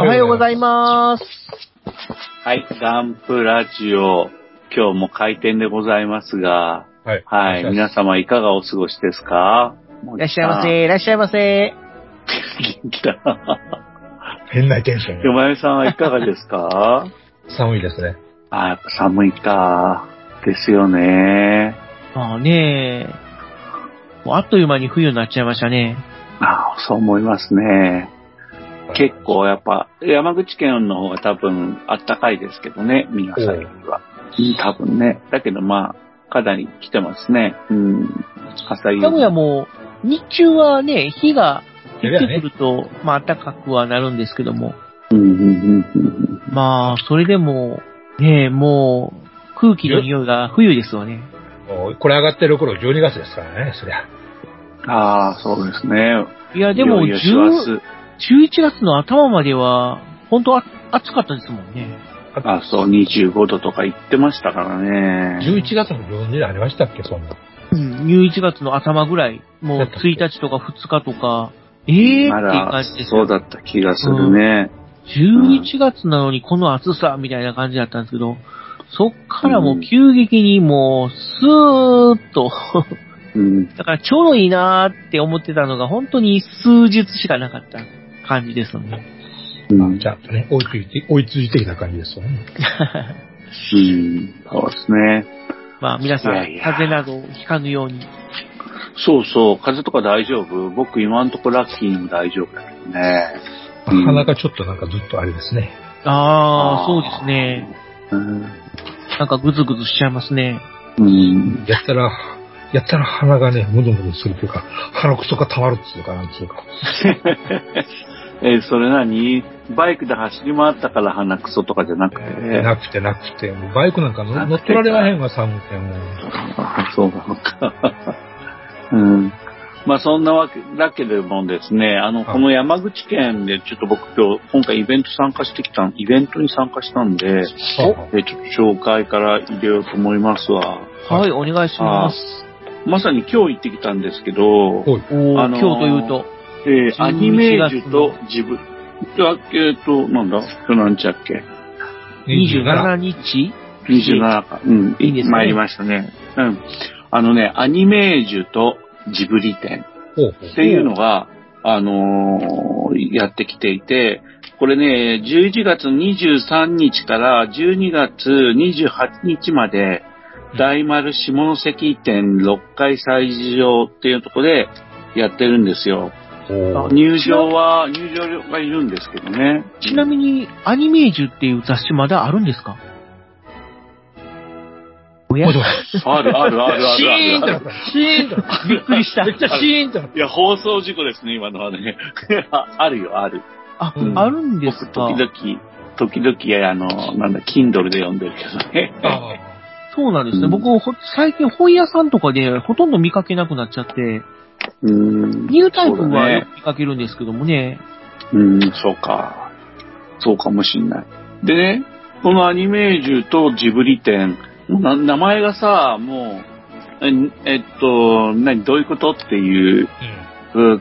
おはようございます。はい、ガンプラジオ、今日も開店でございますが、はい。はい、皆様いかがお過ごしですか？いらっしゃいませ、いらっしゃいませ。元気だな。変なテンションよまよさんはいかがですか？寒いですね。あ、やっぱ寒いか。ですよね。まあねもうあっという間に冬になっちゃいましたね。あそう思いますね。結構やっぱ、山口県の方が多分あったかいですけどね、皆さんよりは。うん多分ね。だけどまあ、かなり来てますね。うん。名古屋も、日中はね、日が出てくると、まあ暖かくはなるんですけども、うんうんうんうんまあ、それでも、ねもう、空気の匂いが冬ですわね。もうこれ上がってる頃12月ですからね、そりゃ。ああ、そうですね。いや、でも、いよいよ師走10 11月の頭までは、本当あ暑かったですもんね。あ、そう、25度とか言ってましたからね。11月の上旬にありましたっけ、そんな。うん、11月の頭ぐらい、もうだったっけ1日とか2日とか、ええー、って感だじですよ。そうだった気がするね。11月なのにこの暑さみたいな感じだったんですけど、そっからもう急激にもう、スーッと、うん。だからちょうどいいなーって思ってたのが本当に数日しかなかった感じですよね。うん。ちゃんとね、追いついて、追いついてきた感じですよね。うん。そうですね。まあ皆さん、いやいや風邪などをひかぬように。そうそう、風邪とか大丈夫？僕今んとこラッキーにも大丈夫だけどね。うん鼻がちょっとなんかずっとあれですね。ああ、そうですね。うん。なんかグズグズしちゃいますね。うん。やったら、やったら鼻がね、ムズムズするというか、鼻くそが溜まるっていうか、なんつうか。え、それ何バイクで走り回ったから鼻くそとかじゃなくて。なくてなくて、バイクなんか乗乗っ取られまへんわ、寒くてもそうなのか。うん。まあそんなわけだけでもですね、あの、はいこの山口県でちょっと僕今日、今回イベント参加してきた、イベントに参加したんで、おえちょっと紹介から入れようと思いますわ。はい、お願いします。まさに今日行ってきたんですけど、あのー今日というと、えー11アニメージュとジブ、あえっと、なんだ？今日何日だっけ？27日 ?27 か。うん。いいですね参りましたね。うん。あのね、アニメージュとジブリ展っていうのが、あのーやってきていて、これね、11月23日から12月28日まで、大丸下関店6階催事場っていうところでやってるんですよ。入場は、入場料がいるんですけどね。ちなみに、アニメージュっていう雑誌まだあるんですか？おや？あるあるあるあシるーンってなっある。た。シーンってなった。びっくりしためっちゃシーンってなっいや、放送事故ですね、今のはね。あ あるよ、ある。あ、うんあるんです僕、か時々、時々、あの、なんだ、Kindle で読んでるけどね。そうなんですね。うん僕、ほ最近本屋さんとかでほとんど見かけなくなっちゃって、うん。ニュータイプはよく見かけるんですけどもね。うん、そうか。そうかもしんない。でね、このアニメージュとジブリ展、な名前がさ、もう、ええっと、何、どういうことっていう。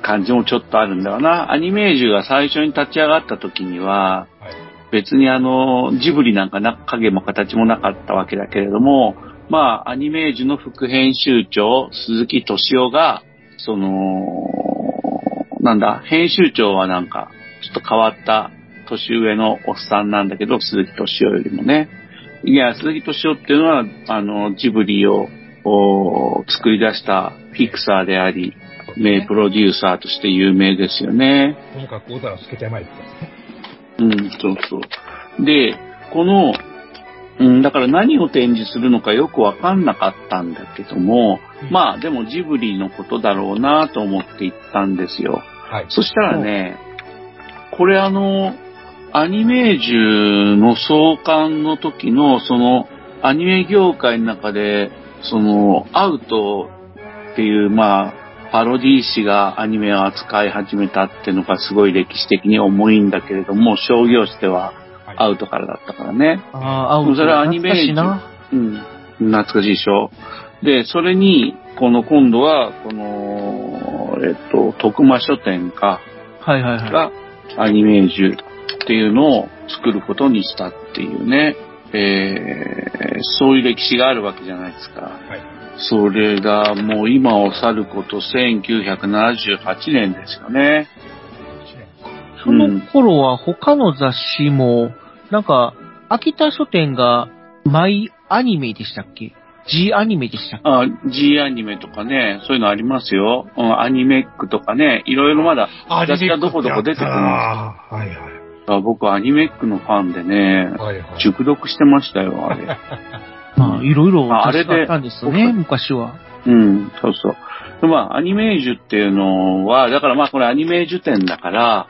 感じもちょっとあるんだよな。アニメージュが最初に立ち上がった時には、はい。別にあの、ジブリなんかな、影も形もなかったわけだけれども、まあ、アニメージュの副編集長、鈴木敏夫が、その、なんだ、編集長はなんか、ちょっと変わった年上のおっさんなんだけど、鈴木敏夫よりもね。いや、鈴木敏夫っていうのは、あの、ジブリをお作り出したフィクサーであり、名プロデューサーとして有名ですよね。ともかく小皿つけてまいですね。うん、そうそう。で、この、うん、だから何を展示するのかよくわかんなかったんだけども、まあでもジブリのことだろうなと思って行ったんですよ。はい。そしたらね、これあの、アニメージュの創刊の時の、その、アニメ業界の中で、その、アウトっていう、まあ、パロディ誌がアニメを扱い始めたっていうのがすごい歴史的に重いんだけれども、商業誌でははいアウトからだったからね。ああ、アウト。それはアニメージュ懐かしいな。うん。懐かしいでしょ。で、それに、この今度は、この、えっと、徳間書店か、はいはいはい。がアニメージュっていうのを作ることにしたっていうね、えー、そういう歴史があるわけじゃないですか。はい。それがもう今を去ること1978年ですよね。その頃は他の雑誌も、なんか、秋田書店がマイアニメでしたっけ ?G アニメでしたっけ？あ、G アニメとかね、そういうのありますよ。うん、アニメックとかね、いろいろまだ、あ雑誌がどこどこ出てくるんですはいはい。あ僕アニメックのファンでね、はいはい。熟読してましたよ、あれ。まあ、いろいろまああれあったんですよね、昔は。うん、そうそう。でまあ、アニメージュっていうのは、だからまあこれアニメージュ展だから、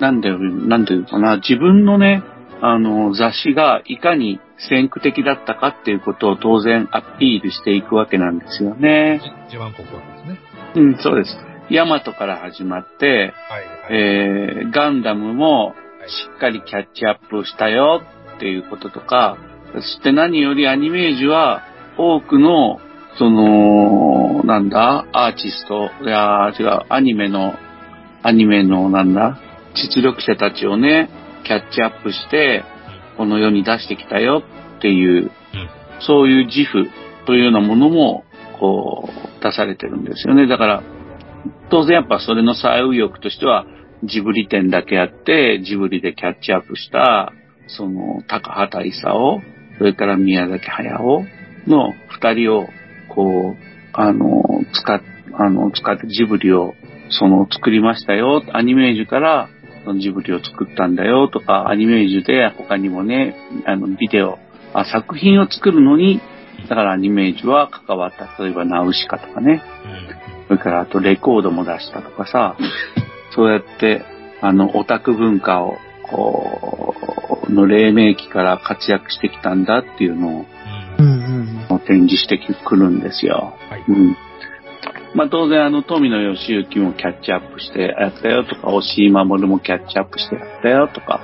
なんで、なんていうのかな、自分のね、あの、雑誌がいかに先駆的だったかっていうことを当然アピールしていくわけなんですよね。自慢国ですね。うん、そうです。ヤマトから始まって、はいはい。えー、ガンダムもしっかりキャッチアップしたよっていうこととか、そして何よりアニメージュは多くの、その、なんだ、アーティスト、いやー違う、アニメの、アニメのなんだ、実力者たちをね、キャッチアップして、この世に出してきたよっていう、そういう自負というようなものも、こう、出されてるんですよね。だから、当然やっぱそれの最右翼としては、ジブリ展だけあって、ジブリでキャッチアップした、その、高畑勲、それから宮崎駿の二人を、こう、あの、使っ、あの、使ってジブリを、その、作りましたよ、アニメージュから、ジブリを作ったんだよとか、アニメージュで他にもね、あの、ビデオ、あ作品を作るのに、だからアニメージュは関わった。例えば、ナウシカとかね。それからあとレコードも出したとかさ、そうやって、あの、オタク文化を、こう、の黎明期から活躍してきたんだっていうのをうんうんうん。展示してくるんですよ。はい。うん。まあ当然あの、富野義行もキャッチアップしてやったよとか、押井守もキャッチアップしてやったよとか、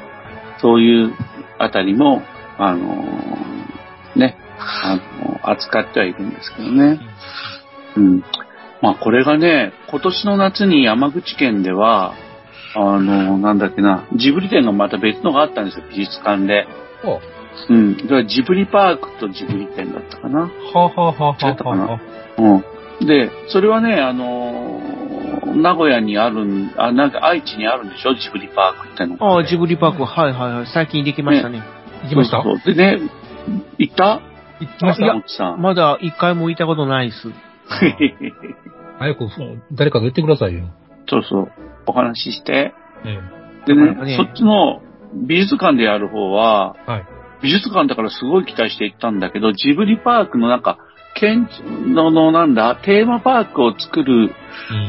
そういうあたりも、あのーね、あの、扱ってはいるんですけどね。うん。まあこれがね、今年の夏に山口県では、あの、なんだっけな、ジブリ展がまた別のがあったんですよ、美術館で。おうん。だからジブリパークとジブリ展だったかな。はあ、はあはあはあ違ったかなはあ、うん。で、それはね、あのー名古屋にあるん、あ、なんか愛知にあるんでしょ？ジブリパークっての。ああ、ジブリパーク、はいはいはい。最近できましたね。行きました？そうそうでね、行った？行きましたさん。まだ一回も行ったことないです。早く、誰かが言ってくださいよ。そうそう。お話しして。えでねねそっちの美術館でやる方は、え。はい。美術館だからすごい期待して行ったんだけど、ジブリパークのなんか、建ののなんだ、テーマパークを作る、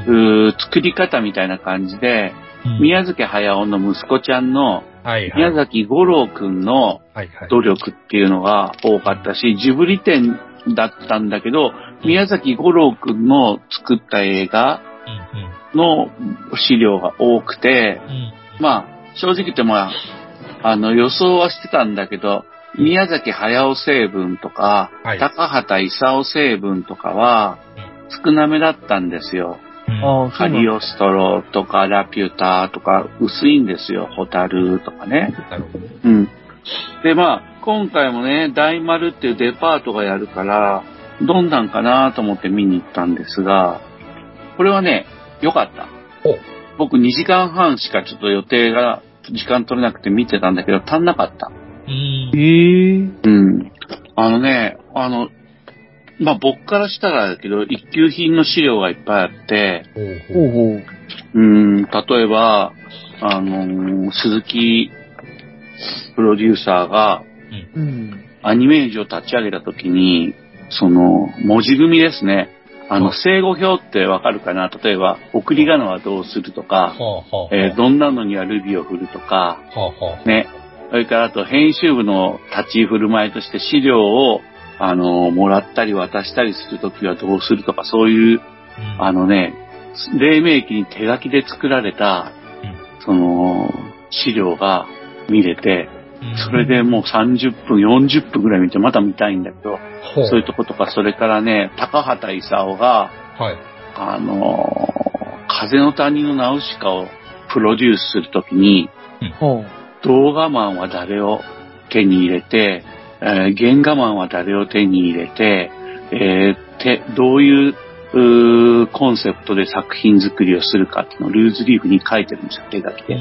うん作り方みたいな感じで、うん宮崎駿の息子ちゃんのはいはい。宮崎五郎くんのはいはい。努力っていうのが多かったし、ジブリ展だったんだけど、宮崎五郎くんの作った映画うんの資料が多くて、うん。うん。まあ、正直言ってまあ、あの、予想はしてたんだけど、宮崎駿成分とか、はい高畑勲成分とかは少なめだったんですよ。カリオストロとかラピュタとか薄いんですよ。ホタルとかね。なるほど。うん。で、まあ、今回もね、大丸っていうデパートがやるから、どんなんかなと思って見に行ったんですが、これはね、良かった。お僕2時間半しかちょっと予定が、時間取れなくて見てたんだけど、足んなかった。うん。ええうん。あのね、あの、まあ、僕からしたらだけど、一級品の資料がいっぱいあって、ほうほう。ほうん、例えば、あのー鈴木プロデューサーが、うん。アニメージを立ち上げた時に、その、文字組みですね。あの、はい正語表ってわかるかな？例えば、送り仮名はどうするとか、どんなのにはルビを振るとか。ね。それからあと編集部の立ち居振る舞いとして資料を、あの、もらったり渡したりするときはどうするとか、そういう、うん。あのね、黎明期に手書きで作られた、その、資料が見れて、うん。それでもう30分、40分ぐらい見て、また見たいんだけど、そういうとことか、それからね、高畑勲が、はい。あの、風の谷のナウシカをプロデュースするときに、ほう。動画マンは誰を手に入れて、えー原画マンは誰を手に入れて、えーてどういううーコンセプトで作品作りをするかっていうのをルーズリーフに書いてるんですよ、手書きで。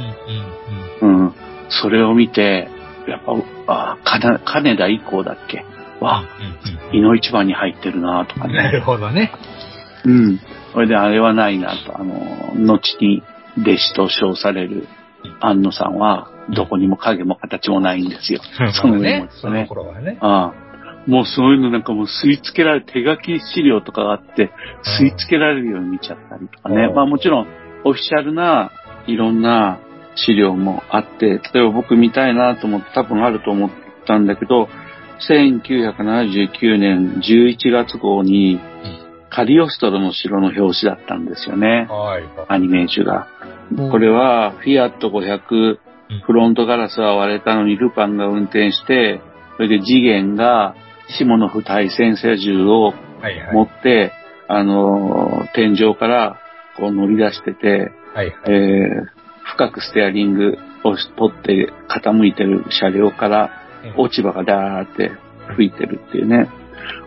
うん。それを見て、やっぱ、あ金金田以降だっけ？わ、井の一番に入ってるなとかね。なるほどね。うん。それであれはないなと、あの、後に弟子と称される安野さんは、どこにも影も形もないんですよ。そのね。その頃はね。ああ。もうそういうのなんかもう吸い付けられ、手書き資料とかがあって、吸い付けられるように見ちゃったりとかね。うんまあもちろん、オフィシャルないろんな資料もあって、例えば僕見たいなと思って多分あると思ったんだけど、1979年11月号に、カリオストロの城の表紙だったんですよね。はい。アニメージュが。うんこれは、フィアット500うん、フロントガラスは割れたのにルパンが運転して、それで次元が、シモノフ対戦車銃をはいはい。持って、あのー、天井からこう乗り出してて、はいはい。えー、深くステアリングを取って傾いてる車両から落ち葉がダーって吹いてるっていうね。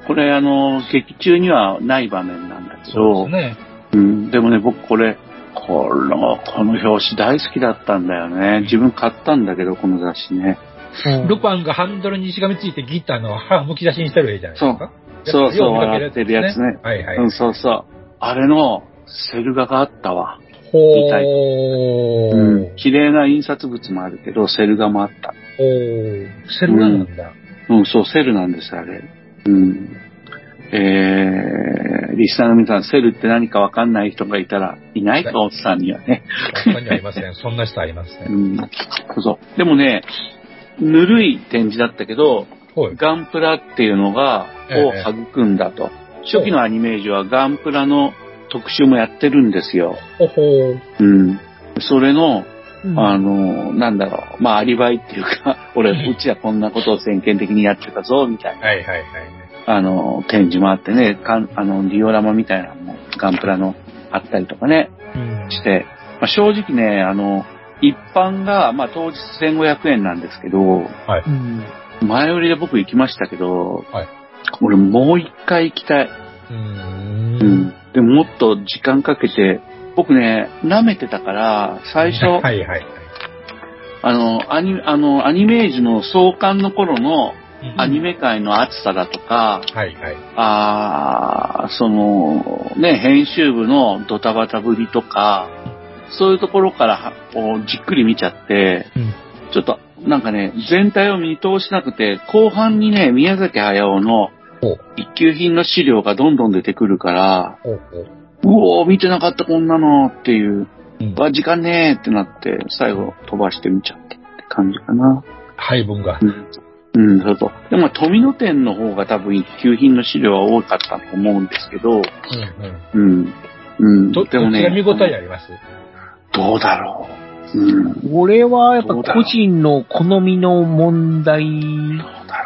これあの、劇中にはない場面なんだけど、そうですね。うん、でもね、僕これ、この、この表紙大好きだったんだよね。自分買ったんだけど、この雑誌ね。ほうルパンがハンドルにしがみついてギターの歯むき出しにしてる絵じゃないですか。そうそうよ見かけ笑ってるやつねはいはい。うん、そうそう。あれの、セル画があったわ。ほー。うん。綺麗な印刷物もあるけど、セル画もあった。ほー。セルなんだ。うん、そう、セルなんです、あれ。うん。えー、リスナーの皆さん、セルって何かわかんない人がいたら、いないか、おっさんにはね。他にはいません。そんな人はいませ。うんん。そうそう。でもね、ぬるい展示だったけど、はい。ガンプラっていうのが、ええを育んだと。初期のアニメージュはガンプラの特集もやってるんですよ。ほほー。うん。それの、うんあの、なんだろう、まあ、アリバイっていうか、俺、うちはこんなことを先見的にやってたぞ、みたいな、はいはいはい。あの、展示もあってね、かんあの、ディオラマみたいなのも、ガンプラのあったりとかね、うんして、まあ、正直ね、あの、一般が、まあ、当日1500円なんですけど、はい。うん。前売りで僕行きましたけど、はい俺もう一回行きたい。うー。うんん。でももっと時間かけて、僕ね、舐めてたから、最初、はいはいはい。あの、アニ、あの、アニメージュの創刊の頃のアニメ界の熱さだとか、はいはい。あーその、ね、編集部のドタバタぶりとか、そういうところからはこうじっくり見ちゃって、うん。ちょっと、なんかね、全体を見通しなくて、後半にね、宮崎駿の一級品の資料がどんどん出てくるから、ほうおー、見てなかったこんなのっていう、うん。わ、時間ねーってなって、最後飛ばして見ちゃったって感じかな。配分が。うん、うん、そうそう。でもまあ、富野店の方が多分一級品の資料は多かったと思うんですけど、うんうん。うん。うん。ど、どでもね、見応えあります？どうだろう。うん。これはやっぱ個人の好みの問題どうだ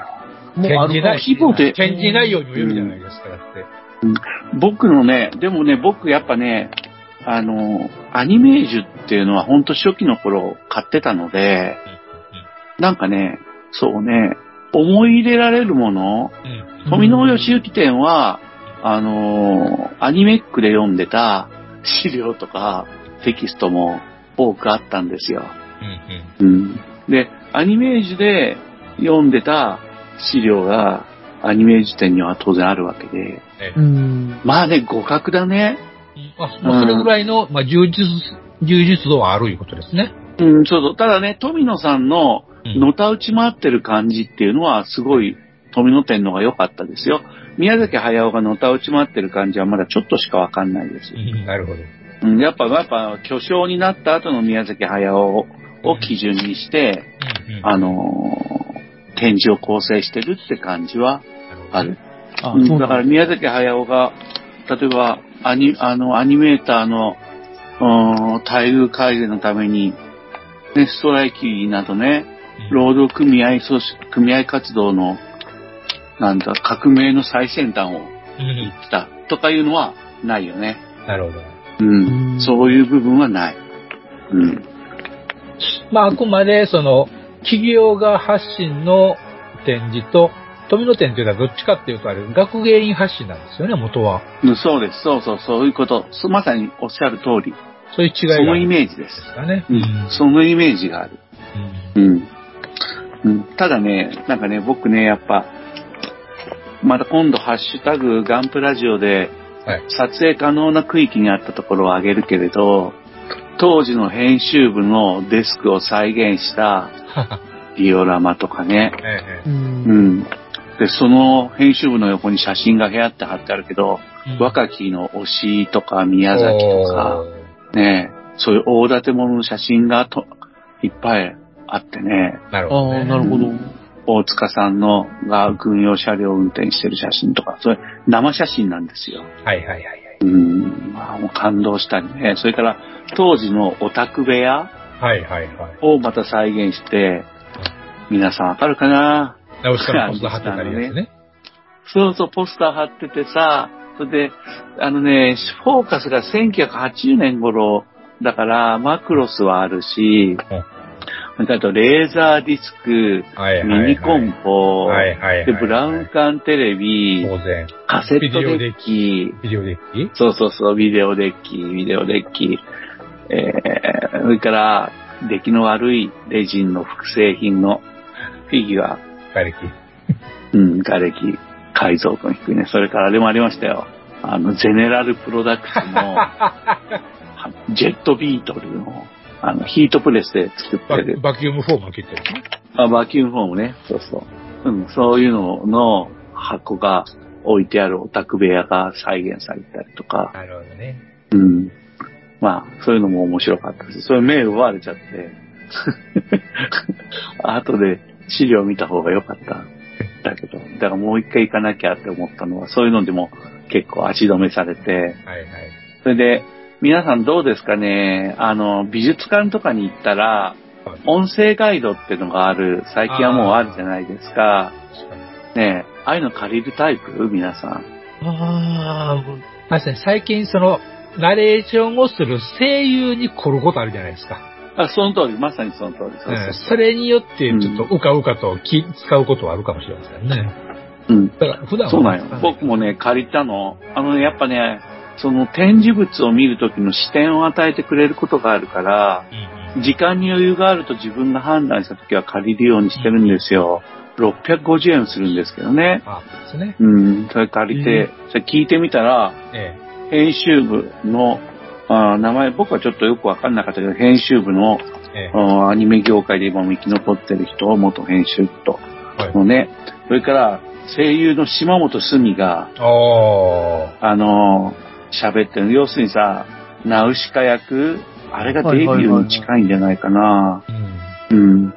ろもあるか。規模で展示内容にもよるじゃないですか、だって。う。僕のね、でもね、僕やっぱね、あの、アニメージュっていうのは本当初期の頃買ってたので、なんかね、そうね、思い入れられるもの、うん。富野義行店は、あのーアニメックで読んでた資料とかテキストも多くあったんですよ。うん。うん。で、アニメージュで読んでた資料がアニメージュ店には当然あるわけで、えうん。まあね、互角だね。あ、まあ、それぐらいの、まあ、充実、充実度はあるいうことですね。うん、そうそう。ただね、富野さんのうんのたうち回ってる感じっていうのはすごい富野店の方が良かったですよ。宮崎駿がのたうち回ってる感じはまだちょっとしかわかんないです。うんなるほど。うん、やっぱ、やっぱ、巨匠になった後の宮崎駿を基準にして、あのー展示を構成してるって感じはある。だから宮崎駿が、例えば、アニ、あの、アニメーターの、うーん待遇改善のために、ね、ストライキなどね、労働組合組織、組合活動の、なんだ、革命の最先端をうん言ってたとかいうのはないよね。なるほど。うん。うんそういう部分はない。うん。まあ、あくまで、その、企業が発信の展示と、富野展というのはどっちかっていうと、あれ、学芸員発信なんですよね、元は。うんそうです。そうそう、そういうこと。そまさにおっしゃる通り。そういう違いがそのイーメージです。ジかね。うん。そのイメージがある。うんうん。うん、ただね、なんかね、僕ね、やっぱ、また今度、ハッシュタグ、ガンプラジオで、はい。撮影可能な区域にあったところを挙げるけれど、当時の編集部のデスクを再現した ディオラマとかね、えう。うん。ん。で、その編集部の横に写真が部屋って貼ってあるけど、え若きの推しとか宮崎とか、ね、そういう大建物の写真がといっぱいあってね、あなるほど、ね。あ、なるほど。大塚さんのが軍用車両を運転してる写真とか、それ生写真なんですよ。はいはいはいはい。うん、まあもう感動したりね。それから当時のオタク部屋はいはいはい。をまた再現して、皆さんわかるかな？直しからポスター貼ってたりやつね。そうそう、ポスター貼っててさ、それで、あのね、フォーカスが1980年頃だから、マクロスはあるし、それからあとレーザーディスク、はいはい、はい。ミニコンポ、はいはいはい。で、ブラウン管テレビ、当然。カセットデッキ、ビデオデッキ？そうそうそう、ビデオデッキ、ビデオデッキ、えー、それから、出来の悪いレジンの複製品のフィギュア、外歴。うん、瓦礫、解像度の低いね。それからあれもありましたよ。あの、ゼネラルプロダクツの、ジェットビートルの、あの、ヒートプレスで作ってバる、バキュームフォームを切ってる。あバキュームフォームね。そうそう。うん、そういうのの箱が置いてあるオタク部屋が再現されたりとか、なるほどね。うん。まあ、そういうのも面白かったです。それ目奪われちゃって、後で資料見た方が良かった。だけど、だからもう一回行かなきゃって思ったのは、そういうのでも結構足止めされて、はいはい。それで、皆さんどうですかね？あの、美術館とかに行ったら、音声ガイドっていうのがある、最近はもうあるじゃないですか。ねえ、ああいうの借りるタイプ？皆さん。ああ、確かに最近その、ナレーションをする声優に来ることあるじゃないですか。あ、その通り、まさにその通り。そうそううんそれによって、ちょっとうかうかと気使うことはあるかもしれませんね。うん。だから普段はそうなんよ。僕もね、借りたの。あのね、やっぱね、その展示物を見るときの視点を与えてくれることがあるから、時間に余裕があると自分が判断したときは借りるようにしてるんですよ。650円するんですけどね。あそうですね。うん、それ借りて、それ聞いてみたら、え編集部の、あー名前、僕はちょっとよくわかんなかったけど、編集部の、ええ。アニメ業界で今も生き残ってる人、元編集部と、はい。のね、それから声優の島本すみが、ああのー喋ってる。要するにさ、ナウシカ役、あれがデビューに近いんじゃないかな。あ、うん。うん。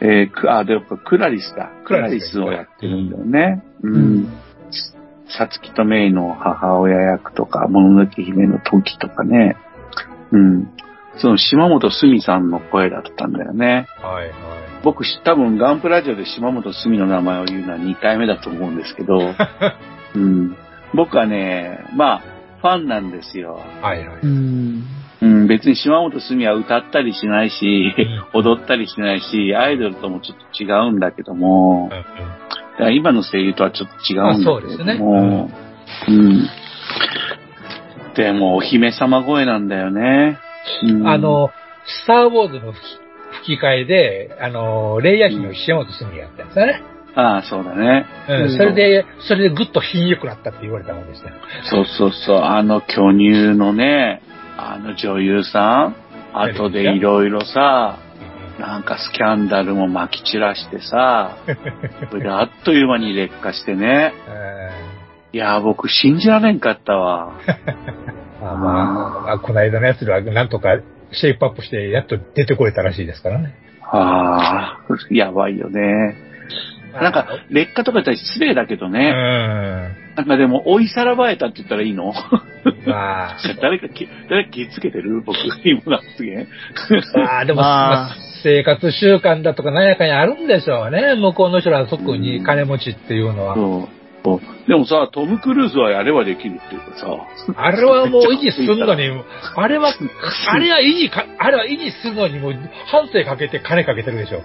えーくあ、でもクラリスだ。ククラリスをやってるんだよね。ううんん。さつきとメイの母親役とか、もののけ姫の時とかね。うん。その島本すみさんの声だったんだよね。はいはい。僕多分ガンプラジオで島本すみの名前を言うのは2回目だと思うんですけど、うん。僕はね、まあ、ファンなんですよ。はいはい。うん。うん、別に島本すみは歌ったりしないし、踊ったりしないし、アイドルともちょっと違うんだけども、うんうんだから今の声優とはちょっと違うんだけれども、まうん。でも、お姫様声なんだよね。うんあ、の、スター・ウォーズの吹き替えで、あの、レイヤー妃の石本すみやったんですよね。ああ、そうだね。うん、うんそれで、それでぐっと品良くなったって言われたもんですよ。そうそうそう、あの巨乳のね、あの女優さん、後でいろいろさ、なんかスキャンダルも撒き散らしてさ、それであっという間に劣化してね。えいやー、僕信じられんかったわ。あまあ、まあ、この間のやつらはなんとかシェイプアップしてやっと出てこれたらしいですからね。ああ、やばいよね。なんか、劣化とか言ったら失礼だけどうね。ん。なんかでも、追いさらばえたって言ったらいいの？まあ、誰かき、誰か気つけてる？僕、今の発言。まあでも、まあまあ生活習慣だとか何やかにあるんでしょうね。向こうの人は特に金持ちっていうのは。そう。そうでもさ、トム・クルーズはやればできるっていうかさ。あれはもう維持するのに、あれは、あれは維持か、あれは維持するのにもう半生かけて金かけてるでしょ。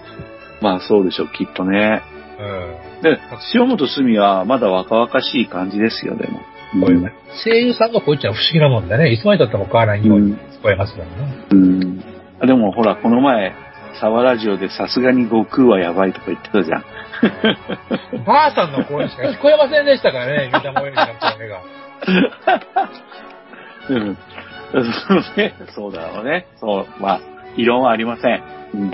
まあそうでしょう、きっとね。うん。で、塩本隅はまだ若々しい感じですよ、でも。こういうね声優さんがこういっちゃ不思議なもんだね。いつまでたっても変わらないように聞こえますからね。うん。あでもほら、この前、沢ラジオでさすがに悟空はやばいとか言ってたじゃん。ばあさんの声しか聞こえませんでしたからね、三田萌えの声が。うん。そうね そうだろうね。そう、まあ、異論はありません。うん。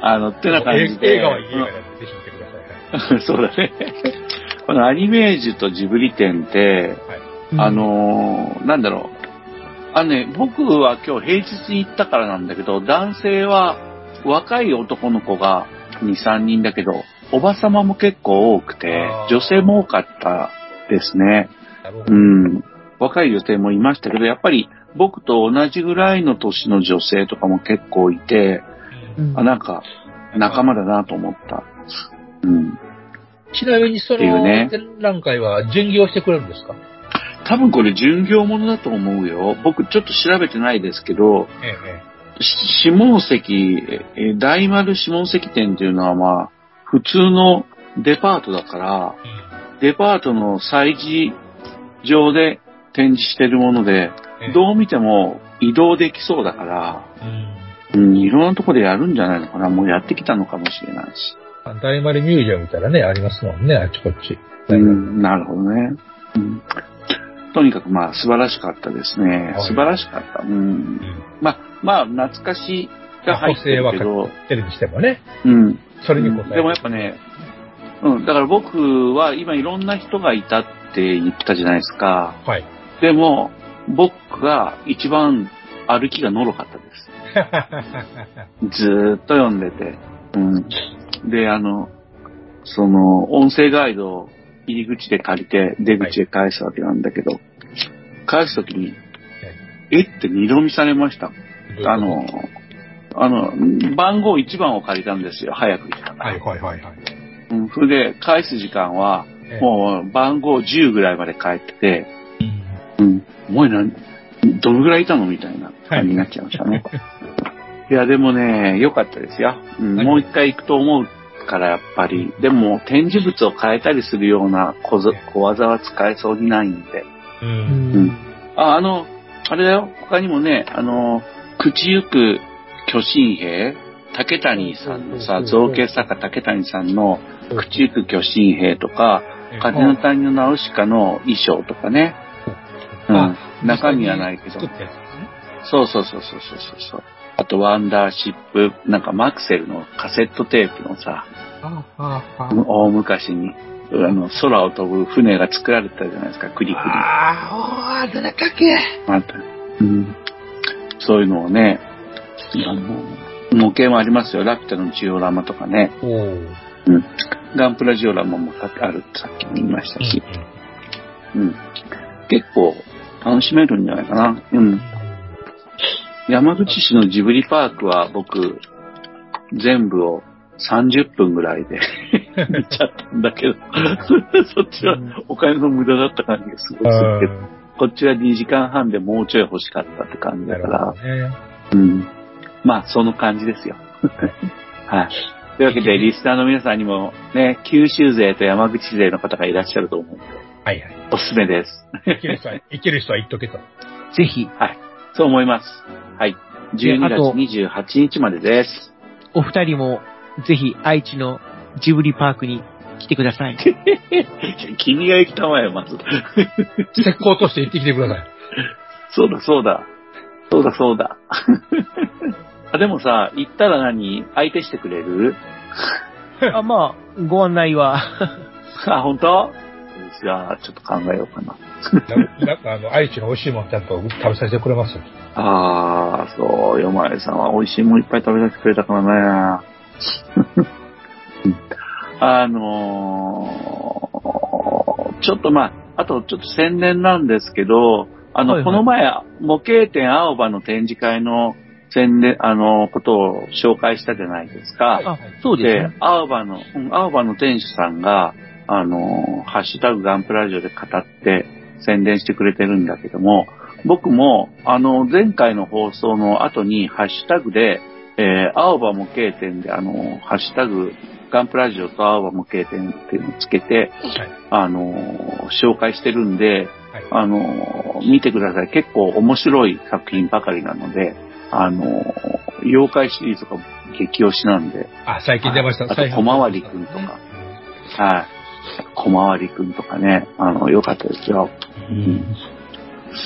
あの、ってな感じで。映画はいい映画だってぜひ見てください。はい そうだね。このアニメージュとジブリ展って、あのーなんだろう。あのね、僕は今日平日に行ったからなんだけど、男性は若い男の子が2、3人だけど、おばさまも結構多くて女性も多かったですね。うん。若い女性もいましたけど、やっぱり僕と同じぐらいの年の女性とかも結構いて、うんあ、なんか仲間だなと思った。うん。ちなみにそのね展覧会は巡業してくれるんですか？多分これ巡業ものだと思うよ。僕ちょっと調べてないですけど、ええ、し下関、え大丸下関店っていうのはまあ、普通のデパートだから、デパートの催事場で展示してるもので、ええ。どう見ても移動できそうだから、うん。うん、いろんなとこでやるんじゃないのかな。もうやってきたのかもしれないし。あ大丸ミュージアムみたいなね、ありますもんね、あっちこっち。うん、なるほどね。うん、とにかくまあ素晴らしかったですね。はい素晴らしかった。うんう。ん。まあ、まあ、懐かしが入ってるけど、テレビにしてもね、うん。それに応える。でもやっぱね、うん、だから僕は今いろんな人がいたって言ったじゃないですか。はい。でも、僕が一番歩きがのろかったです。ずーっと読んでて。うん。で、あの、その、音声ガイドを入り口で借りて、出口で返すわけなんだけど、返すときに、え？って二度見されました。あの、あの、番号1番を借りたんですよ。早く来たから。はいはいはいはい。うん、それで、返す時間は、ええもう番号10ぐらいまで帰ってて、うんうん、お前何、どのぐらいいたの？みたいな感じになっちゃいましたね。いや、でもね、良かったですよ。うん、はいもう一回行くと思うから、やっぱり。でも、展示物を変えたりするような小ぞ小技は使えそうにないんで。う。うんん。あ、あの、あれだよ。他にもね、あの、口行く巨神兵、竹谷さんのさ、造形作家竹谷さんの口行く巨神兵とか、風の谷のナウシカの衣装とかね。うんあ。中身はないけどそうそうそうそうそうそう。あと、ワンダーシップ、なんかマクセルのカセットテープのさ、ああ、ああ。大昔に、あの、空を飛ぶ船が作られてたじゃないですか、クリクリ。ああ、どれだっけ？また、うん。そういうのをね、あの、模型もありますよ。ラピュタのジオラマとかね。うん。ガンプラジオラマもあるってさっきも言いましたし。うん。結構楽しめるんじゃないかな。うん。山口市のジブリパークは僕、全部を30分ぐらいで 見ちゃったんだけど、そっちはお金の無駄だった感じがすごいするけど、こっちは2時間半でもうちょい欲しかったって感じだからね。うん。まあ、その感じですよ。はい。というわけで、リスナーの皆さんにもね、九州勢と山口勢の方がいらっしゃると思うんで、はいはい。おすすめです。行ける人は、る人は行っとけと。ぜひ、はい。そう思います。はい。12あと月28日までです。お二人も、ぜひ、愛知のジブリパークに来てください。君が行きたまえよ、まず。石膏として行ってきてください。そうだ、そうだ。そうだ、そうだ。あ、でもさ、行ったら何？相手してくれる？あ、まあ、ご案内は。あ、本当？じゃあ、ちょっと考えようかな。なんかあの、愛知の美味しいもんちゃんと食べさせてくれます？よ。ああ、そう、よまえさんは美味しいもんいっぱい食べさせてくれたからね。あのーちょっとまあ、あとちょっと宣伝なんですけど、あの、はいはいこの前、模型店青葉の展示会の宣伝、あの、ことを紹介したじゃないですか。あ、そうですでね。、青葉の、うん青葉の店主さんが、あの、ハッシュタグガンプラジオで語って宣伝してくれてるんだけども、僕も、あの、前回の放送の後にハッシュタグで、えー青葉模型店で、あの、ハッシュタグ、ガンプラジオと青葉模型店っていうのをつけて、はい。あの、紹介してるんで、はい。あの、見てください。結構面白い作品ばかりなので、あの、妖怪シリーズとか激推しなんで、あ、最近出ました。あと、小回りくんとか。はい。小回りくんとかね、あの、良かったですよ。うん。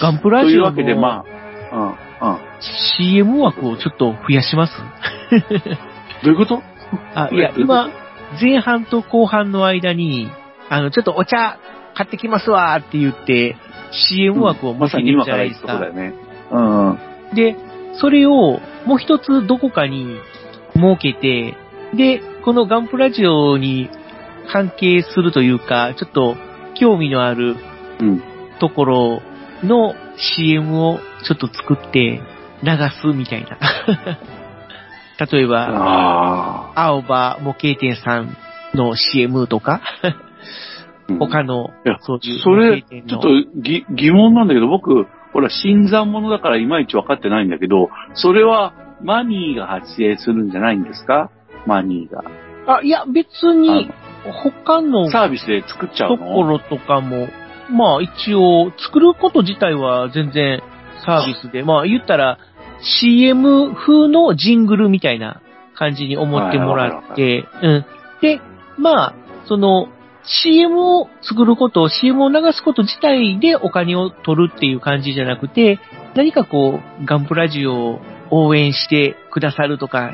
ガンプラジオというわけで、のまあ、うん、うん。CM 枠をちょっと増やします？どういうこと？あ、いや、今、前半と後半の間に、あの、ちょっとお茶買ってきますわって言って、CM 枠をまさに今から言じゃないですか。うとこだよね。うんうん。で、それをもう一つどこかに設けて、で、このガンプラジオに関係するというか、ちょっと興味のあるうん。ところの CM をちょっと作って流すみたいな。例えば。青葉模型店さんの CM とか、うん他のいや、そういうそれ、ちょっとぎ疑問なんだけど、僕、ほら、新参者だからいまいち分かってないんだけど、それはマニーが発影するんじゃないんですか？マニーが。あ、いや、別に他のサービスで作っちゃうとのころとかも、まあ一応、作ること自体は全然サービスで、まあ言ったら CM 風のジングルみたいな感じに思ってもらって、うん。で、まあ、その CM を作ること、CM を流すこと自体でお金を取るっていう感じじゃなくて、何かこう、ガンプラジオを応援してくださるとか、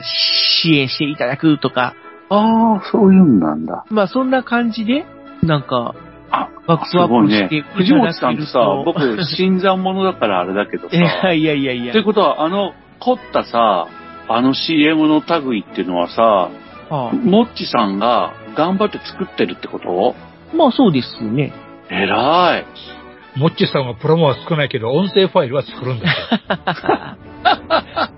支援していただくとか、ああ、そういうんなんだ。まあそんな感じで、なんか、あ、バッすクアップしていただけると。。藤本さんとさ、僕、新参者だからあれだけどさ。いやいやいやいやという。ことは、あの、凝ったさ、あの CM の類っていうのはさ、はモッチさんが頑張って作ってるってこと？あ、まあそうですね。偉い。もっちさんはプロモは少ないけど、音声ファイルは作るんですよ。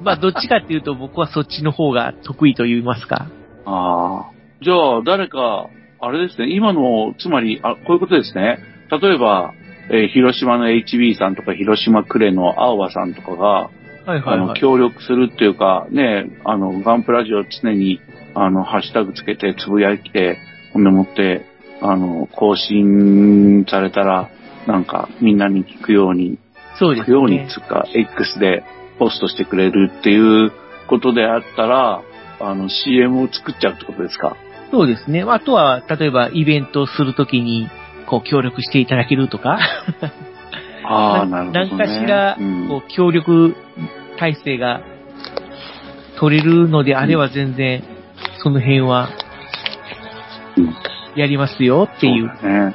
まあどっちかっていうと僕はそっちの方が得意と言いますか。ああ。じゃあ、誰か、あれですね、今の、つまり、あ、こういうことですね。例えば、えー広島の HB さんとか、広島クレの青葉さんとかが、はいはいあの、はい。協力するっていうか、ね、あの、ガンプラジオ常に、あの、ハッシュタグつけて、つぶやいて、ほんでもって、あの、更新されたら、なんか、みんなに聞くように、そうです聞くように、ね。つうか、X でポストしてくれるっていうことであったら、あの、CM を作っちゃうってことですか？そうですね。あとは、例えばイベントするときに、こう協力していただけるとか、ああ、なるほど、ね。何かしらうん、こう協力体制が取れるのであれば全然、その辺はうんやりますよっていう。そうだね。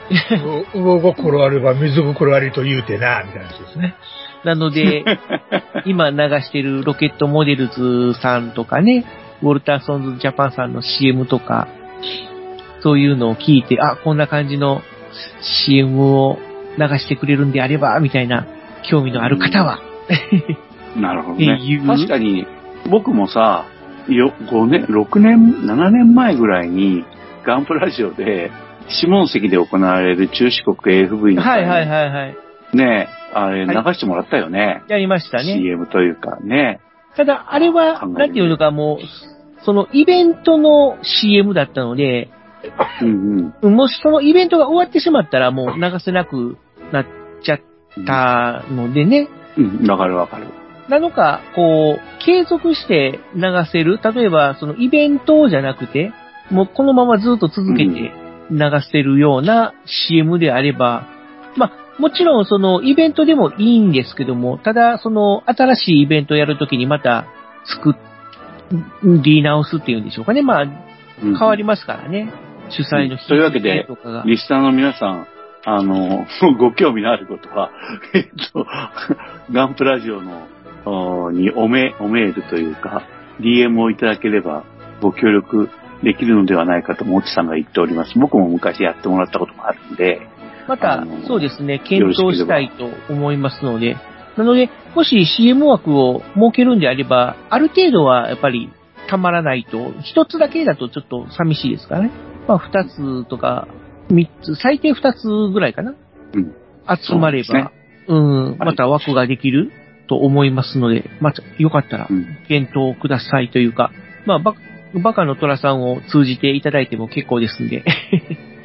心あれば水心ありと言うてな、みたいな話ですね。なので、今流してるロケットモデルズさんとかね、ウォルターソンズジャパンさんの CM とか、そういうのを聞いて、あ、こんな感じの CM を流してくれるんであれば、みたいな興味のある方は、なるほどね。確かに、僕もさ、よ、5年、6年、7年前ぐらいに、ガンプラジオで、下関で行われる中四国 AFV のはいはいはいはい。ね、あれ流はいしてもらったよね。やりましたね。CM というかね。ただ、あれは、なんていうのかもう、そのイベントの CM だったので、うんうん。もしそのイベントが終わってしまったらもう流せなくなっちゃったのでね、うん、わかるわかる。なのか、こう、継続して流せる、例えばそのイベントじゃなくて、もうこのままずっと続けて流せるような CM であれば、まあ、もちろんそのイベントでもいいんですけども、ただその新しいイベントをやるときにまた作っリ直すっていうんでしょうかね。まあ、うん変わりますからね。主催の日というわけで。リスナーの皆さん、あの、ご興味のあることは、えっと、ガンプラジオの、おにおめ、おメールというか、DM をいただければご協力できるのではないかと、もちさんが言っております。僕も昔やってもらったこともあるんで、またそうですね、検討したいと思いますので、なので、もし CM 枠を設けるんであれば、ある程度はやっぱりたまらないと、一つだけだとちょっと寂しいですからね。まあ、二つとか、三つ、最低二つぐらいかな。うん集まれば、うん、また枠ができると思いますので、また、よかったらう、ん。検討くださいというか、まあ、ババカの虎さんを通じていただいても結構ですんで。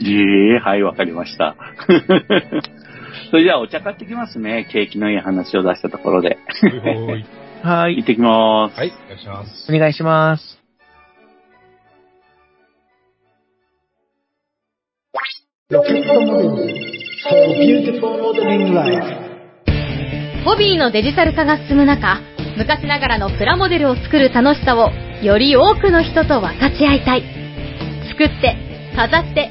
ええはい、わかりました。それじゃあお茶買ってきますね。景気のいい話を出したところで。はい。はい。行ってきます。はい、お願いします。お願いします。ロケットモデル for beautiful modeling life ホビーのデジタル化が進む中、昔ながらのプラモデルを作る楽しさをより多くの人と分かち合いたい。作って、飾って、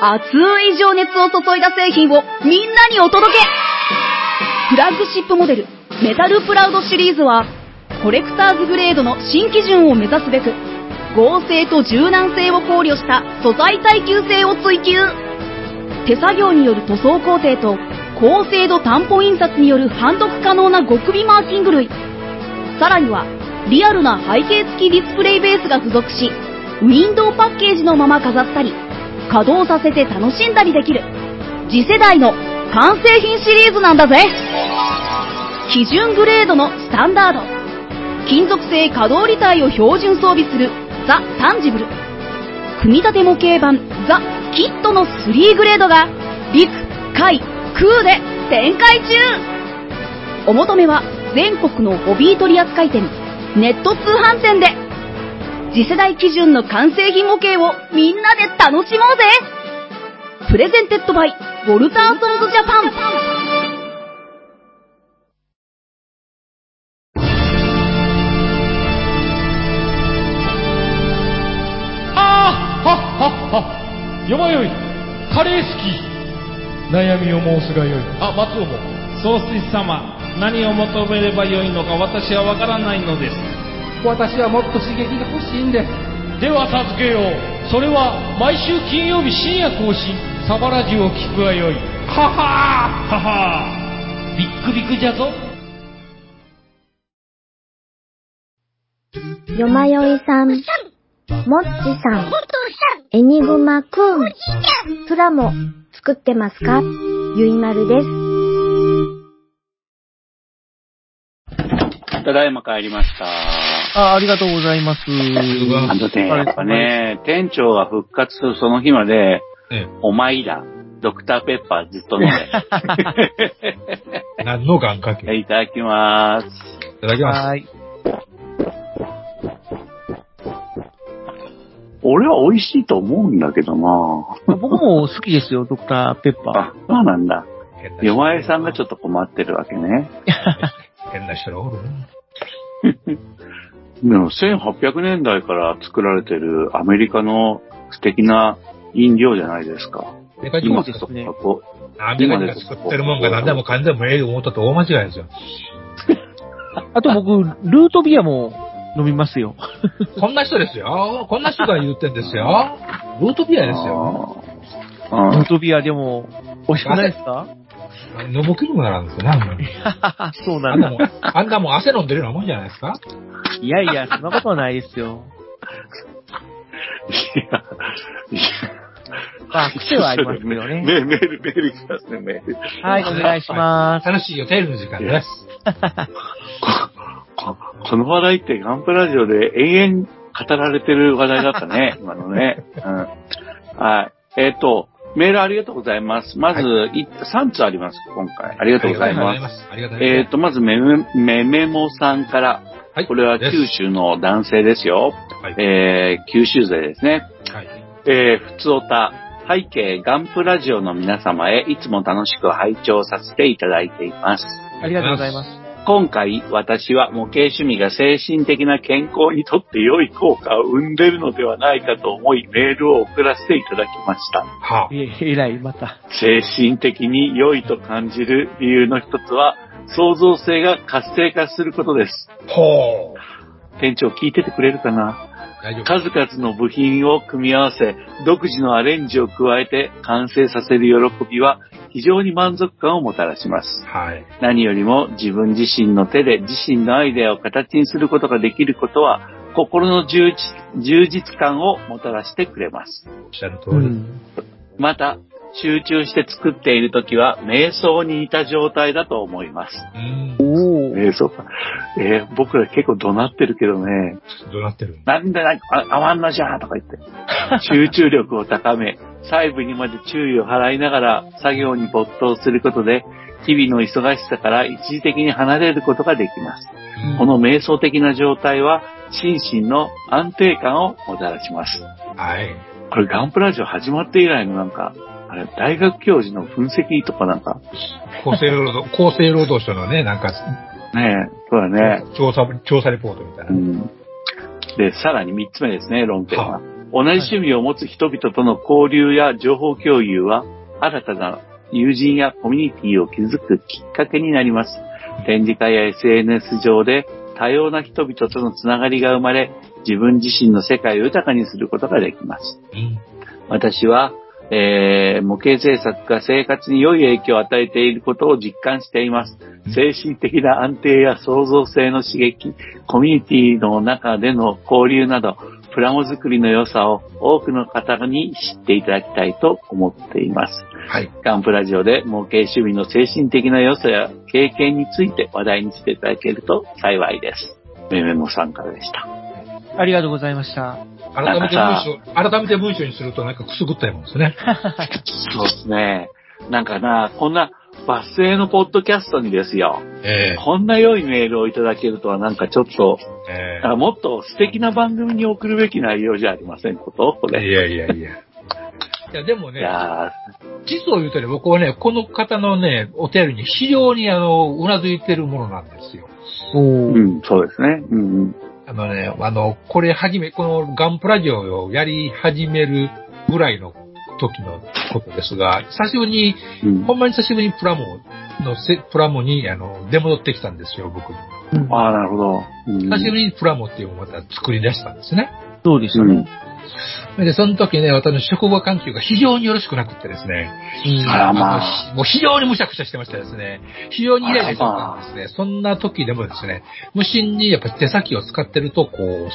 熱い情熱を注いだ製品をみんなにお届けフラッグシップモデル、メタルプラウドシリーズは、コレクターズグレードの新基準を目指すべく、合成と柔軟性を考慮した素材耐久性を追求。手作業による塗装工程と、高精度担保印刷による判読可能な極微マーキング類。さらには、リアルな背景付きディスプレイベースが付属し、ウィンドウパッケージのまま飾ったり、稼働させて楽しんだりできる、次世代の完成品シリーズなんだぜ。基準グレードのスタンダード。金属製可動履帯を標準装備する。ザ・タンジブル。組み立て模型版。ザ・キットの3グレードが陸、海、空で展開中。お求めは全国のホビー取扱店、ネット通販店で。次世代基準の完成品模型をみんなで楽しもうぜ。プレゼンテッドバイウォルターソンズジャパン。ああはっはっは。よまよい。カレー好き。悩みを申すがよい。あ松尾も。総帥様、何を求めればよいのか私はわからないのです。私はもっと刺激が欲しいんででは授けよう。それは毎週金曜日深夜更新。サバラジュを聞くがよい。ははー。ははー。ビックビックじゃぞ。よまよいさん、もっちさん、エニグマくん、プラモ作ってますか？ゆいまるです。ただいま帰りました。あありがとうございます。あのね、やっぱね、店長が復活するその日まで、えお前ら、ドクターペッパーずっと飲め。え、何の願掛け？いいただきます。ただきます。はい。俺は美味しいと思うんだけどな僕も好きですよ、ドクターペッパあ、そうなんだ。よまえさんがちょっと困ってるわけね。変な人がおるな。でも1800年代から作られてるアメリカの素敵な飲料じゃないですか。でかい今そそうですねこアメリカ人が作ってるもんが何でもかんでもええと思ったと大間違いですよ。ー。あと僕、ルートビアも飲みますよ。こんな人ですよ。こんな人が言ってんですよ。ルートビアですよ。ルートビアでも、美味しくないですか？飲む気分がなんですよなの そうなんだ。あんなも汗飲んでるようなもんじゃないですか？いやいや、そんなことはないですよ。いやいやまあ、癖はありますけどね。メメール、メール来ますね、メール。はい、お願いします。楽しいよ、テールの時間です。この話題ってガンプラジオで永遠語られてる話題だったね、今のね。うん。はい。えっ、と、メールありがとうございます。まず、い3つあります、今回。ありがとうございます。ありがとうございます。えっ、と、まずめめ、めめもさんから、はいこれは九州の男性ですよ。はいえー、九州勢ですね。はい。えー、ふつおた、背景ガンプラジオの皆様へいつも楽しく拝聴させていただいています。ありがとうございます。今回、私は模型趣味が精神的な健康にとって良い効果を生んでいるのではないかと思い、メールを送らせていただきました。はあ。え、えらい、また。精神的に良いと感じる理由の一つは、創造性が活性化することです。ほう。店長聞いててくれるかな？数々の部品を組み合わせ、独自のアレンジを加えて完成させる喜びは非常に満足感をもたらします。はい。何よりも自分自身の手で自身のアイデアを形にすることができることは、心の充実充実感をもたらしてくれます。おっしゃる通り。うん。また、集中して作っているときは、瞑想に似た状態だと思います。うん。おー。瞑想か。えー僕ら結構怒鳴ってるけどね、どうなってるなんでな、あ、あわんなじゃーとか言って。集中力を高め、細部にまで注意を払いながら作業に没頭することで、日々の忙しさから一時的に離れることができます。この瞑想的な状態は、心身の安定感をもたらします。はい。これガンプラジオ始まって以来のなんか、あれ、大学教授の分析とかなんか、厚生労働、厚生労働省のね、なんか、ねえ、そうだね。調査、調査レポートみたいな。うん。で、さらに三つ目ですね、論点は。は同じ趣味を持つ人々との交流や情報共有は、新たな友人やコミュニティを築くきっかけになります。展示会や SNS 上で多様な人々とのつながりが生まれ、自分自身の世界を豊かにすることができます。うん。私は、えー、模型制作が生活に良い影響を与えていることを実感しています。精神的な安定や創造性の刺激、コミュニティの中での交流など、プラモ作りの良さを多くの方に知っていただきたいと思っています。はい。ガンプラジオで模型趣味の精神的な良さや経験について話題にしていただけると幸いです。めめもさんからでした。ありがとうございました。改めて文章、改めて文章にするとなんかくすぐったいもんですね。そうですね。なんかな、こんなバスへのポッドキャストにですよ。えこんな良いメールをいただけるとはなんかちょっと、えあもっと素敵な番組に送るべき内容じゃありませんこと？これ。いやいやいや。いや、でもいね、や実を言うとね、僕はね、この方のね、お便りに非常にあの、うなずいてるものなんですよ。うー。ん、そうですね。うんうん。あのね、あの、これ始め、このガンプラジオをやり始めるぐらいの時のことですが、久しぶりに、うんほんまに久しぶりにプラモのせ、プラモに、あの、出戻ってきたんですよ、僕。うんああ、なるほど。うん久しぶりにプラモっていうのをまた作り出したんですね。そうでしたね。で、その時ね、私の職場環境が非常によろしくなくってですね、うんあらまあもう非常にむしゃくしゃしてましたですね。非常にイライラしてたんですね。そんな時でもですね、無心にやっぱ手先を使ってると、こう、スッと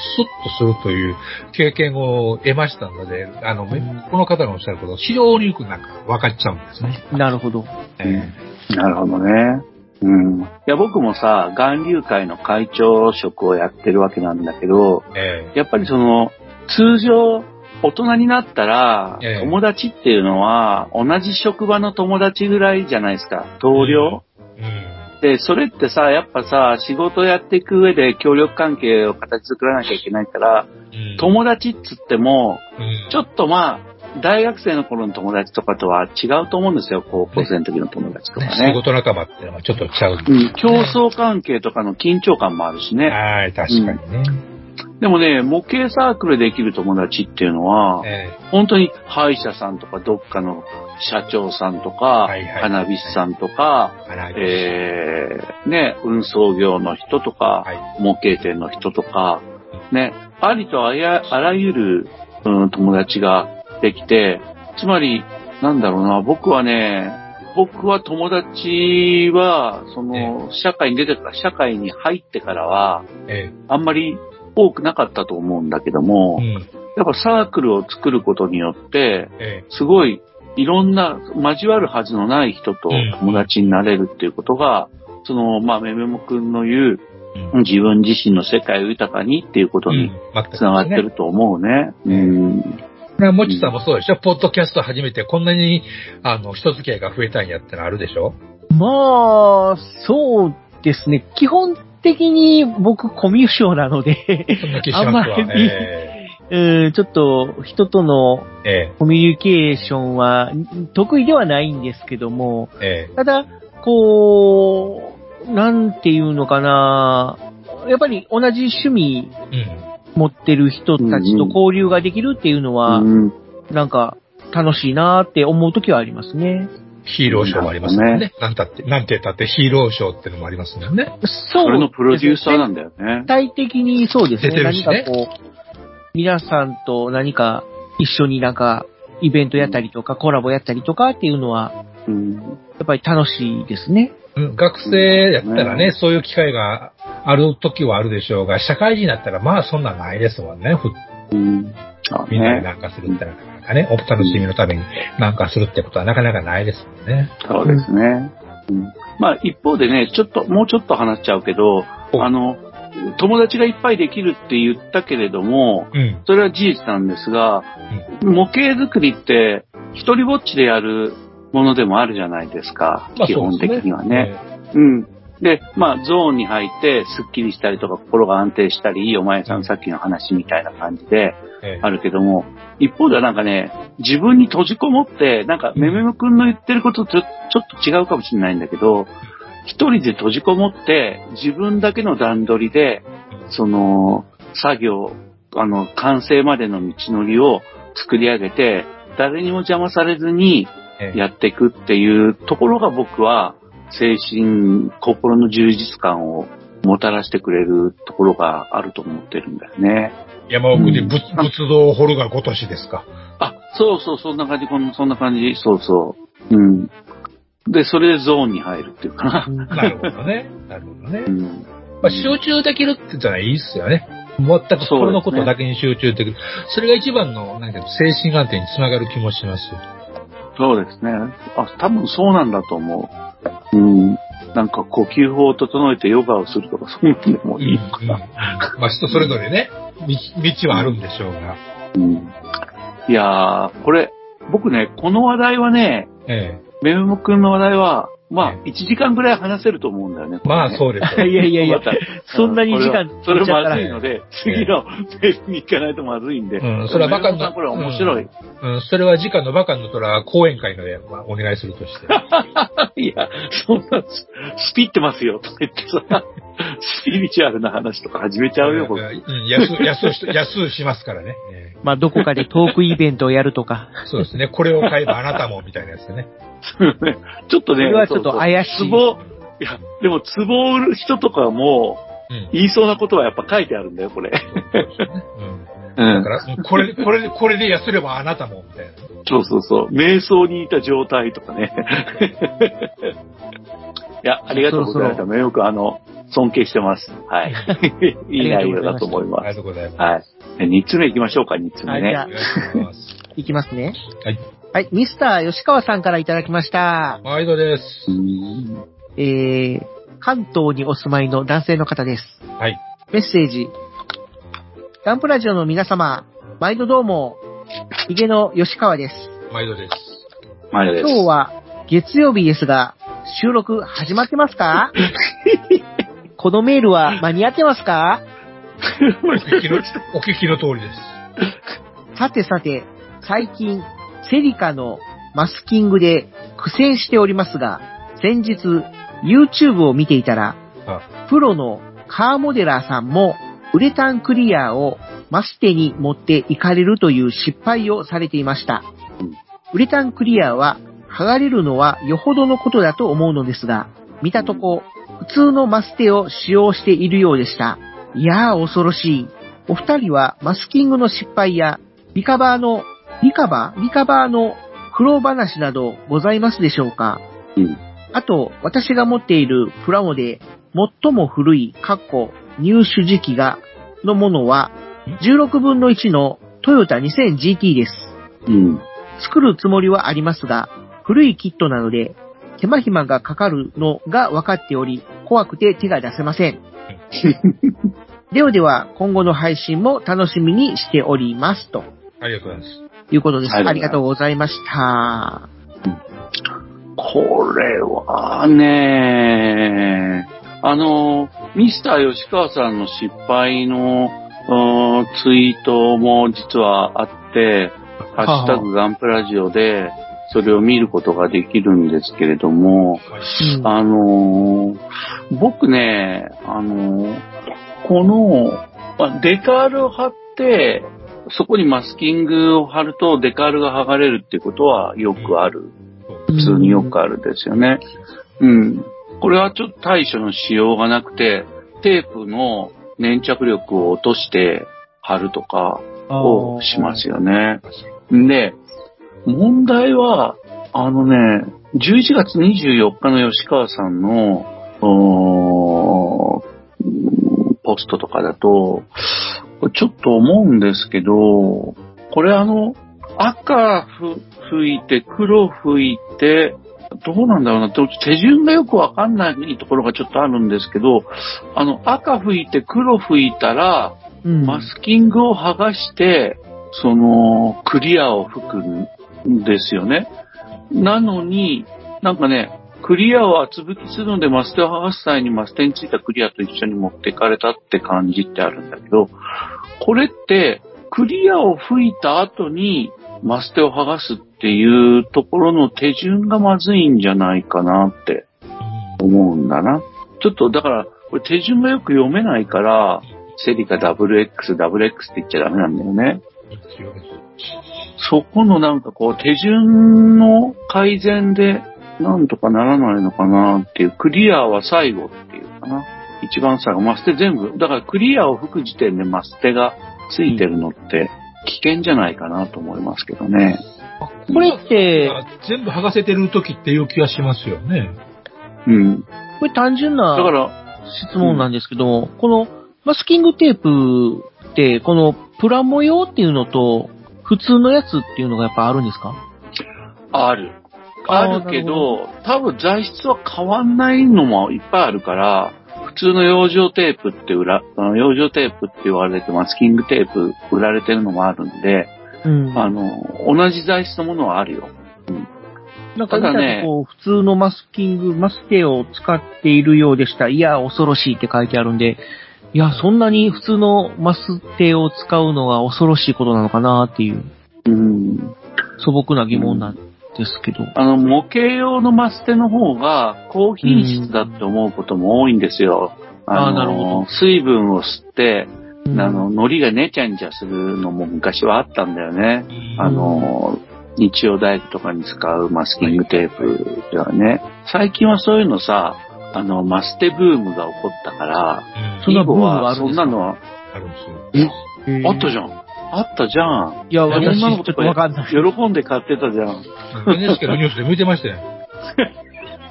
するという経験を得ましたので、あの、この方のおっしゃること、非常によくなんか分かっちゃうんですね。なるほど。えなるほどね。うん。いや、僕もさ、岩流会の会長職をやってるわけなんだけど、ええやっぱりその、通常、大人になったら、ええ友達っていうのは、同じ職場の友達ぐらいじゃないですか。同僚。うん。で、それってさ、やっぱさ、仕事やっていく上で協力関係を形作らなきゃいけないから、うん友達っつっても、うんちょっとまあ、大学生の頃の友達とかとは違うと思うんですよ。高校生の時の友達とか仕ね。事仲間っていうのはちょっとちゃう。うん、競争関係とかの緊張感もあるしね。はい、確かにね。でもね、模型サークルできる友達っていうのは、え本当に歯医者さんとかどっかの社長さんとか、はいはい。花火師さんとか、えはい。えー、ね、運送業の人とか、はい。模型店の人とか、ね、ありとあやあらゆる、うん、友達ができて、つまり、なんだろうな、僕はね、僕は友達は、その、社会に出てから、社会に入ってからは、え。あんまり多くなかったと思うんだけども、えうん。やっぱサークルを作ることによって、えすごいいろんな交わるはずのない人とうん友達になれるっていうことが、その、まあ、めめもくんの言う、うん自分自身の世界を豊かにっていうことにつながってると思うね。うん。これはもちさんもそうでしょ、ポッドキャスト始めてこんなに、あの、人付き合いが増えたんやってのあるでしょ？まあ、そうですね。基本的に僕コミュ障なので。あんまりえうんちょっと人とのええコミュニケーションは得意ではないんですけども、ええただ、こう、なんていうのかな、やっぱり同じ趣味。持ってる人たちと交流ができるっていうのは、うんなんか楽しいなーって思うときはありますね。ヒーローショーもありますもんね。なんたって、なんて言ったってヒーローショーってのもありますもんね。そうそれのプロデューサーなんだ。だよね全。体的にそうですね。出てるしね何かこう、皆さんと何か一緒になんかイベントやったりとか、コラボやったりとかっていうのは、うん。やっぱり楽しいですね。うん、学生やったらね、ねそういう機会がある時はあるでしょうが、社会人だったらまあそんなんないですもんね。ふうん。あみんなでね。なんかするってなかなかね、お楽しみのためになんかするってことはなかなかないですもんね。そうですね。うんまあ一方でね、ちょっと、もうちょっと話しちゃうけど、あの、友達がいっぱいできるって言ったけれども、うん。それは事実なんですが、模型作りって一人ぼっちでやるものでもあるじゃないですか。まあ基本的にはね。うん。で、まあ、ゾーンに入って、スッキリしたりとか、心が安定したり、お前さんさっきの話みたいな感じで、ええ。あるけども、一方ではなんかね、自分に閉じこもって、なんか、うん。めめむくんの言ってることとちょっと違うかもしれないんだけど、一人で閉じこもって、自分だけの段取りで、その、作業、あの、完成までの道のりを作り上げて、誰にも邪魔されずにええ。やっていくっていうところが僕は、精神、心の充実感をもたらしてくれるところがあると思ってるんだよね。山奥で仏,、仏像を掘るがごとしですか？あ、そうそう、そんな感じ、こんそんな感じ、そうそう。うん。で、それでゾーンに入るっていうかな。なるほどね。なるほどねう。ん。まあ、集中できるって言ったらいいっすよね。全く心のことだけに集中できる。それが一番の、なんか精神安定につながる気もしますよ。そうですね。あ、多分そうなんだと思う。うん。なんか呼吸法を整えてヨガをするとか、そういうのでもいいのかな。まあ人それぞれね、道道はあるんでしょうが。うん。いやー、これ、僕ね、この話題はね、えめむむくんの話題は、まあえ、1時間ぐらい話せると思うんだよね。え。まあう。そうですよ。いやいやいや そんなに時間それまずいのえで、次の メールに行かないとまずいんで。うんそれはバカなめむむくんさんこれ面白い。うん、それは次回のバカの虎講演会ので、まあ、お願いするとして。いや、そんな、ススピってますよ、とか言ってさ、スピリチュアルな話とか始めちゃうよ、僕。うん、安、安し、安しますからね。ええまあ、どこかでトークイベントをやるとか。そうですね。これを買えばあなたも、みたいなやつでね。ちょっとね、それはちょっと怪しい壺、いや、でも壺を売る人とかも、うん。言いそうなことはやっぱ書いてあるんだよ、これ。うん。だから、これ、これで、これで安ればあなたも、みたいな。そうそうそう。瞑想にいた状態とかね。いや、ありがとうございました。よくあの、尊敬してます。はい。いい内容だと思いあまりがとうございます。す。はい。二つ目行きましょうか、二つ目ね。は。いきますね。はい。はい、ミスター吉川さんからいただきました。毎度です。うんえー、関東にお住まいの男性の方です。はい。メッセージ。ガンプラジオの皆様、毎度どうも、ヒゲの吉川です。毎度です。前です。今日は月曜日ですが、収録始まってますか？このメールは間に合ってますか？お聞きの、お聞きの通りです。さてさて、最近、セリカのマスキングで苦戦しておりますが、先日、YouTube を見ていたら、あプロのカーモデラーさんも、ウレタンクリアをマステに持っていかれるという失敗をされていました。ウレタンクリアは、剥がれるのはよほどのことだと思うのですが、見たとこ、普通のマステを使用しているようでした。いやー恐ろしい。お二人はマスキングの失敗や、リカバーの、リカバーリカバーの苦労話などございますでしょうか？うんあと、私が持っているプラモで最も古い、カッコ、入手時期が、のものは、16分の1のトヨタ 2000GT です。うん。作るつもりはありますが、古いキットなので、手間暇がかかるのが分かっており、怖くて手が出せません。ではでは、今後の配信も楽しみにしております。とありがとうございます。いうことです。はいありがとうございました。これはね、あの、ミスター吉川さんの失敗のうんツイートも実はあって、ハッシュタグガンプラジオでそれを見ることができるんですけれども、うんあのー僕ね、あのーこの、まあデカールを貼って、そこにマスキングを貼るとデカールが剥がれるっていうことはよくある。普通によくあるですよね。うん。これはちょっと対処のしようがなくて、テープの粘着力を落として貼るとかをしますよね。で、問題は、あのね、11月24日の吉川さんの、ポストとかだと、ちょっと思うんですけど、これあの、赤ふ吹いて、黒吹いて、どうなんだろうな、手順がよくわかんないところがちょっとあるんですけど、あの、赤吹いて黒吹いたら、うんマスキングを剥がして、その、クリアを吹くんですよね。なのに、なんかね、クリアを厚吹きするのでマステを剥がす際にマステについたクリアと一緒に持っていかれたって感じってあるんだけど、これって、クリアを吹いた後にマステを剥がすっていうところの手順がまずいんじゃないかなって思うんだな。ちょっとだから、これ手順がよく読めないから、セリカ WX、WX って言っちゃダメなんだよね。そこのなんかこう手順の改善でなんとかならないのかなっていう、クリアは最後っていうかな。一番最後、マステ全部。だからクリアを吹く時点でマステがついてるのって危険じゃないかなと思いますけどね。これって、全部剥がせてる時っていう気がしますよね。うん。これ単純なだから、質問なんですけど、このマスキングテープって、このプラモ用っていうのと、普通のやつっていうのがやっぱあるんですか？ある。あるけど、多分材質は変わんないのもいっぱいあるから、普通の養生テープって売ら、あの養生テープって言われてマスキングテープ売られてるのもあるんで、うん。あの、同じ材質のものはあるよ。なんか見たただねとこう、普通のマスキング、マステを使っているようでした。いや、恐ろしいって書いてあるんで、いや、そんなに普通のマステを使うのが恐ろしいことなのかなっていううん。素朴な疑問なんですけど。あの、模型用のマステの方が高品質だって思うことも多いんですよ。あーのなるほど水分を吸って、うんあの、糊がねちゃねちゃするのも昔はあったんだよね。あの、日曜大工とかに使うマスキングテープではね。最近はそういうのさ、あの、マステブームが起こったから、そんなブームがあそるんなのは、あったじゃん。あったじゃん。いや、私ちょっとわかんない。喜んで買ってたじゃん。NHK のニュースで見てましたよ。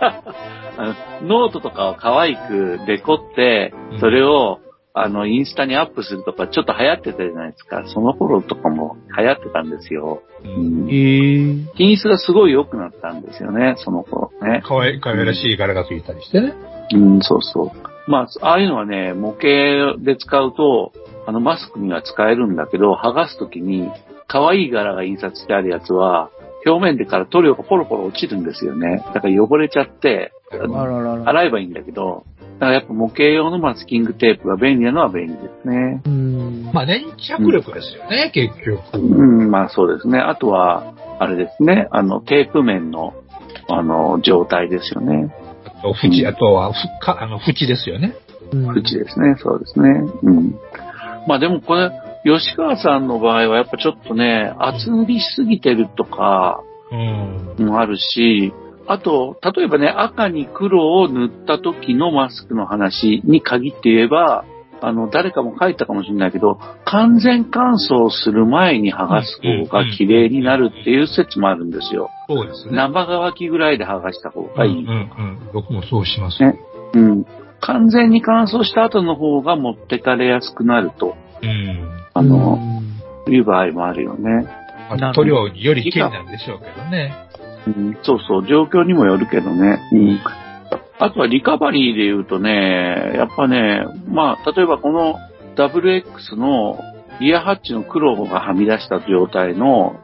ノートとかを可愛くデコってうん、それを、あの、インスタにアップするとか、ちょっと流行ってたじゃないですか。その頃とかも流行ってたんですよ。ううんんへー。品質がすごい良くなったんですよね、その頃ね。かわい、かわいらしい柄がついたりしてね。うん、そうそう。まあ、ああいうのはね、模型で使うと、あの、マスクには使えるんだけど、剥がすときに、可愛い柄が印刷してあるやつは、表面でから塗料がポロポロ落ちるんですよね。だから汚れちゃって。洗えばいいんだけど、だからやっぱ模型用のマスキングテープが便利なのは便利ですね。うん。まあ、粘着力ですよね、結局。うん、まあそうですね。あとは、あれですね、あの、テープ面の、あの、状態ですよね。あと、縁、あとは、ふか、あの、縁ですよね。うん縁ですね、そうですね。うん。まあでもこれ、吉川さんの場合はやっぱちょっとね、厚塗りしすぎてるとかうん。もあるし、あと、例えばね、赤に黒を塗った時のマスクの話に限って言えば、あの、誰かも書いたかもしれないけど、完全乾燥する前に剥がす方が綺麗になるっていう説もあるんですよ。そうですね。生乾きぐらいで剥がした方がいい。うんうんうん。僕もそうします。ねうん。完全に乾燥した後の方が持ってかれやすくなると、うん。あの、いう場合もあるよね。まあ塗料により剣なんでしょうけどね。うん、そうそう、状況にもよるけどね。うん。あとはリカバリーで言うとね、やっぱね、まあ、例えばこの WX のリアハッチの黒がはみ出した状態の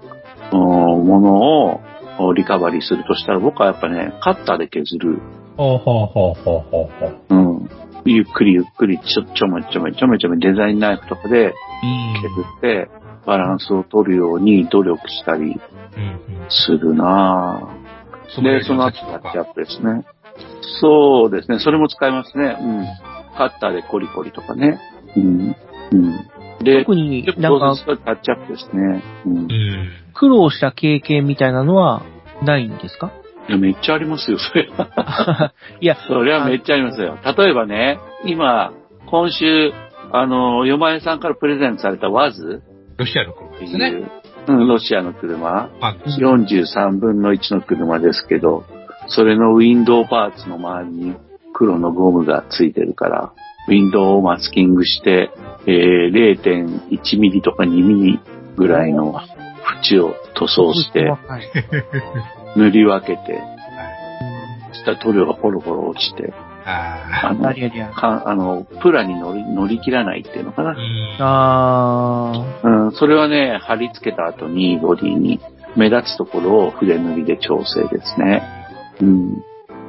うんものをリカバリーするとしたら、僕はやっぱね、カッターで削る。ほうほうほうほうほうほう。うん。ゆっくりゆっくりちょちょめちょめちょめちょめデザインナイフとかでうん。削って、バランスを取るように努力したりうんうん。するなぁ。で、その後タッチアップですね。そうですね。それも使いますね。うん。カッターでコリコリとかね。うん。うん。で、特に結なんかタッチアップですね。うんう。ん。苦労した経験みたいなのはないんですか？いや、めっちゃありますよ、それは。いや、それはめっちゃありますよ。例えばね、今、今週、あの、よまえさんからプレゼントされたワズロシアの車ですね。う、うん、ロシアの車、パンクス。43分の1の車ですけど、それのウィンドウパーツの周りに黒のゴムがついてるから、ウィンドウをマスキングして、えー、0.1ミリとか2ミリぐらいの縁を塗装して、はい塗り分けて、そしたら塗料がポロポロ落ちて、ああのあ、りゃりゃ。かあの、プラに乗り乗り切らないっていうのかな。ん。あうん、それはね、貼り付けた後にボディに目立つところを筆塗りで調整ですね。うん。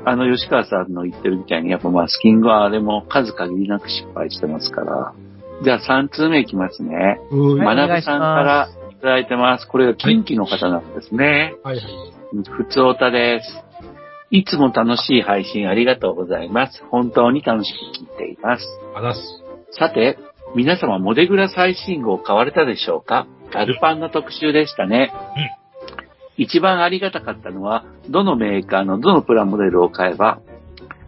あの、吉川さんの言ってるみたいに、やっぱマスキングはあれも数限りなく失敗してますから。じゃあ3通目いきますね。うーはいまなぶさんからいただいてます。これが近畿の方なんですね。はいはい。ふつおたです。いつも楽しい配信ありがとうございます。本当に楽しく聞いています。あざっす。さて、皆様モデグラ最新号買われたでしょうか？ガルパンの特集でしたね。一番ありがたかったのは、どのメーカーのどのプラモデルを買えば、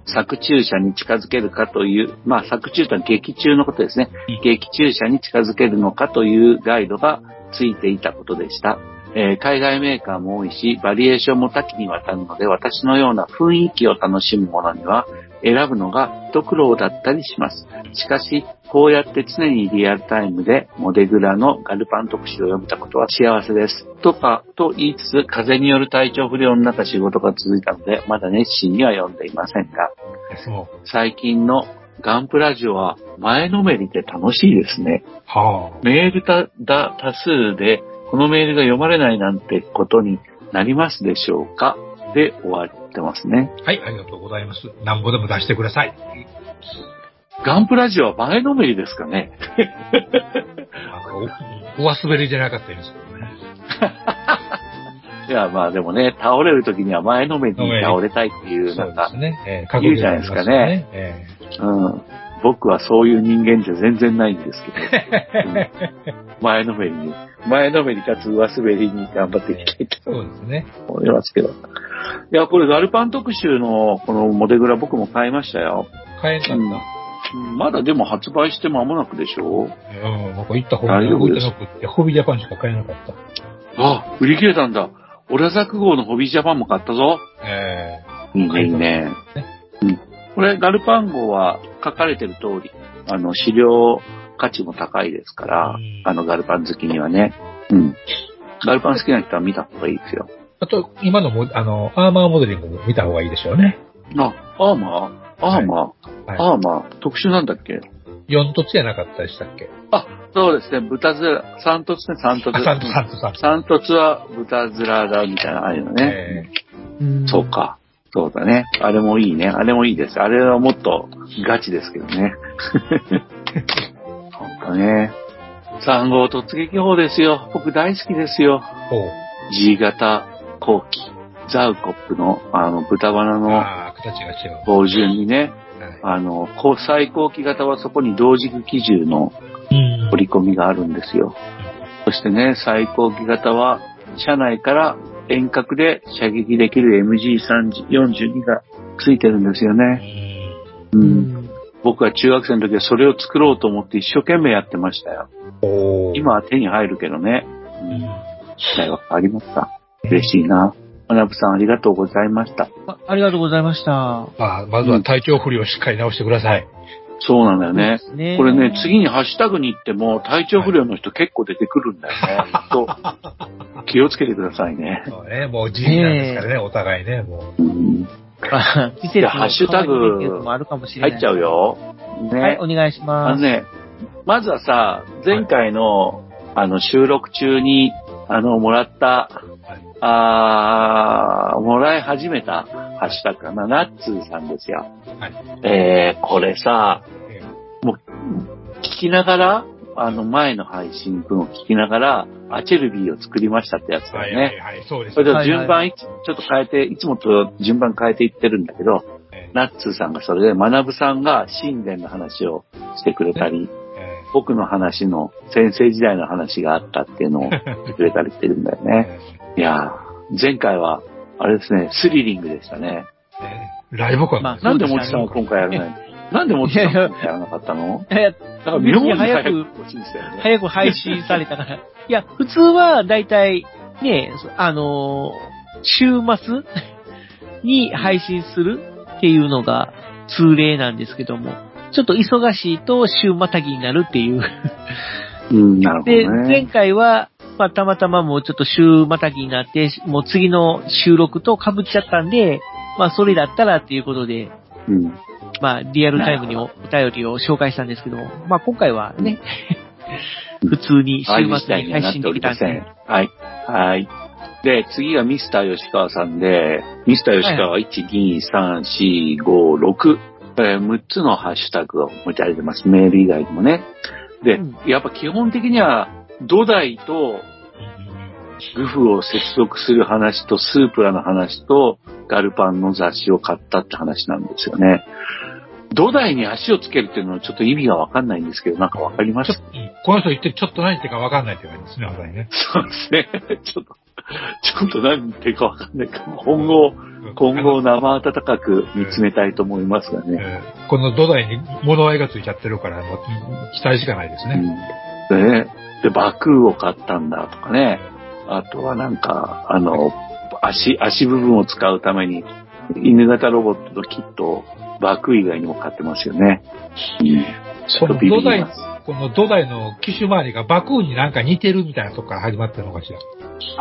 作中車に近づけるかという、まあ作中とは劇中のことですね。劇中車に近づけるのかというガイドがついていたことでした。えー海外メーカーも多いし、バリエーションも多岐にわたるので、私のような雰囲気を楽しむものには、選ぶのが一苦労だったりします。しかし、こうやって常にリアルタイムでモデグラのガルパン特集を読めたことは幸せです。とか、と言いつつ、風邪による体調不良の中仕事が続いたので、まだ熱心には読んでいませんが。最近のガンプラジオは前のめりで楽しいですね。はメールただ多数で、このメールが読まれないなんてことになりますでしょうか？で終わってますね。あ。はい、ありがとうございます。なんぼでも出してください。ガンプラジオは前のめりですかね？お上滑りじゃなかったですけどね。いや、まあでもね、倒れる時には前のめりに倒れたいっていう、そなんです、ね。えー言うじゃないですかね。えうん。僕はそういう人間じゃ全然ないんですけど、うん前のめりに、前のめりかつ上滑りに頑張っていきたいとそうですね。思いますけど。いや、これガルパン特集のこのモデグラ僕も買いましたよ。買えた。うんまだでも発売して間もなくでしょうん、なんか行った方がいですてなくって、ホビージャパンしか買えなかった。あ、売り切れたんだ。オラザク号のホビージャパンも買ったぞ。えいいね、いいね。うん。これ、ガルパン号は書かれてる通り、あの、資料価値も高いですからうん、あの、ガルパン好きにはね。うん。ガルパン好きな人は見た方がいいですよ。ー、あと、今のも、あの、アーマーモデリングも見た方がいいでしょうね。あ、アーマー？アーマー、はいアーマー？特殊なんだっけ？4凸じゃなかったでしたっけ？あ、そうですね。豚面、三凸ね、三凸。あ、サントサントサント。三凸は豚面だ、みたいなのあるよね。えうんそう。か。そうだね。あれもいいね。あれもいいです。あれはもっとガチですけどね。そうかね。3号突撃砲ですよ。僕大好きですよ。ー、ほう。G 型後期。ザウコップの、あの、豚バナのああ、形が違う。棒順にね、はいあの、こう最高機型はそこに同軸機銃のうん折り込みがあるんですよ。そしてね、最高機型は、車内から遠隔で射撃できる MG42 がついてるんですよね。う。うんん。僕は中学生の時はそれを作ろうと思って一生懸命やってましたよ。今は手に入るけどね。ううんん。時代は変わりました。嬉しいな。花ブさんありがとうございました。あありがとうございました。まあ、まずは体調不良をしっかり直してください。そうなんだよね。ねこれね、次にハッシュタグに行っても体調不良の人結構出てくるんだよね。と気をつけてくださいね。そうね、もう人なんですからね、お互いね、もう。うん季節のハッシュタグ。入っちゃうよ。ね。はい、お願いしあます。のね、まずはさ、前回の、あの、収録中に、あの、もらった、あーもらい始めたハッシュタグかな、ナッツーさんですよ。はい。えー、これさ、えもう、聞きながら、あの、前の配信分を聞きながら、アチェルビーを作りましたってやつーはいだよね。はいはい、そうですそれではい順番いち、ちょっと変えて、いつもと順番変えていってるんだけど、えナッツーさんがそれで、学さんが神殿の話をしてくれたり、僕の話の先生時代の話があったっていうのを言ってくれたりしてるんだよーね。いやー、前回は、あれですね、スリリングでしたね。えーライブ感まあなんでもちさんは今回やらない なんでもちさんは今回やらなかったの？いやいや、なんか妙に早く早く欲しいんですよね。早く配信されたから。いや、普通はだいたいね、あのー週末に配信するっていうのが通例なんですけども、ちょっと忙しいと週またぎになるっていう。うん、なるほで、どね。前回は、まあ、たまたまもうちょっと週またぎになって、もう次の収録と被っちゃったんで、まあ、それだったらっていうことで、うん。まあ、リアルタイムにおお便りを紹介したんですけども、まあ、今回はね、普通に週末に配信できたんでりません。、はい。はい。で、次がミスター吉川さんで、ミスター吉川は1、2、3、4、5、6、えー6つのハッシュタグを持ち上げてます。メール以外にもね。で、うんやっぱ基本的には、土台とグフを接続する話と、スープラの話と、ガルパンの雑誌を買ったって話なんですよね。土台に足をつけるっていうのはちょっと意味がわかんないんですけど、なんかわかります？この人言ってちょっと何言ってるか分かんないって言われますね、まさにね。そうですね。ちょっと、ちょっと何言ってるかわかんないけど、今後、今後生温かく見つめたいと思いますがね。えーこの土台に物合いがついちゃってるから、もう期待しかないですね。うん。でね、で、バクーを買ったんだとかね。あとはなんか、あの、足、足部分を使うために、犬型ロボットとキットをバクー以外にも買ってますよね。うん。ちょこっとビビの土台この土台の機種周りがバクーンになんか似てるみたいなとこから始まってるのかしら。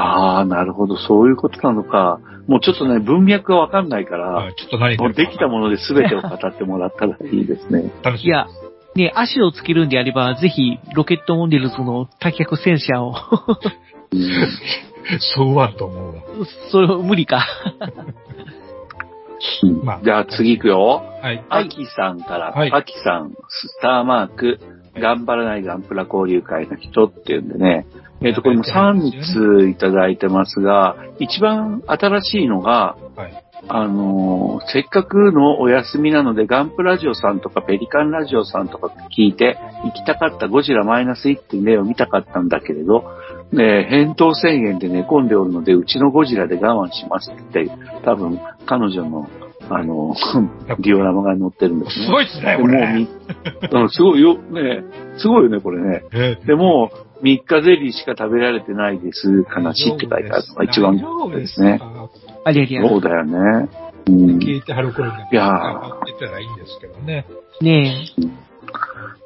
ああ、なるほど、そういうことなのか。もうちょっとね、文脈がわかんないから、うんちょっと何もうできたもので全てを語ってもらったらいいですね。楽しいや、ね、足をつけるんであれば、ぜひ、ロケットモデルズの多脚戦車を、うん そうわんと思うわ。それ、無理か。うんまあじゃあ次行くよ。はい。アキさんから、はいアキさん、スターマーク、頑張らないガンプラ交流会の人っていうんでね、えっ、と、これも3ついただいてますが、一番新しいのが、はい。あのーせっかくのお休みなので、ガンプラジオさんとかペリカンラジオさんとか聞いて、行きたかったゴジラマイナス1.0を見たかったんだけれど、ね、返答宣言で寝込んでおるので、うちのゴジラで我慢しますって言って、多分彼女の、あの、ディオラマが載ってるんですね。すごいっすね、こでもう すごいよ、ね、すごいよね、これね。えーでも、3日ゼリーしか食べられてないです。悲しいって書いてあるのが一番ですね。ありゃりゃ。そうだよね。うん。聞いてはる頃にいやってたらいいんですけどね。ね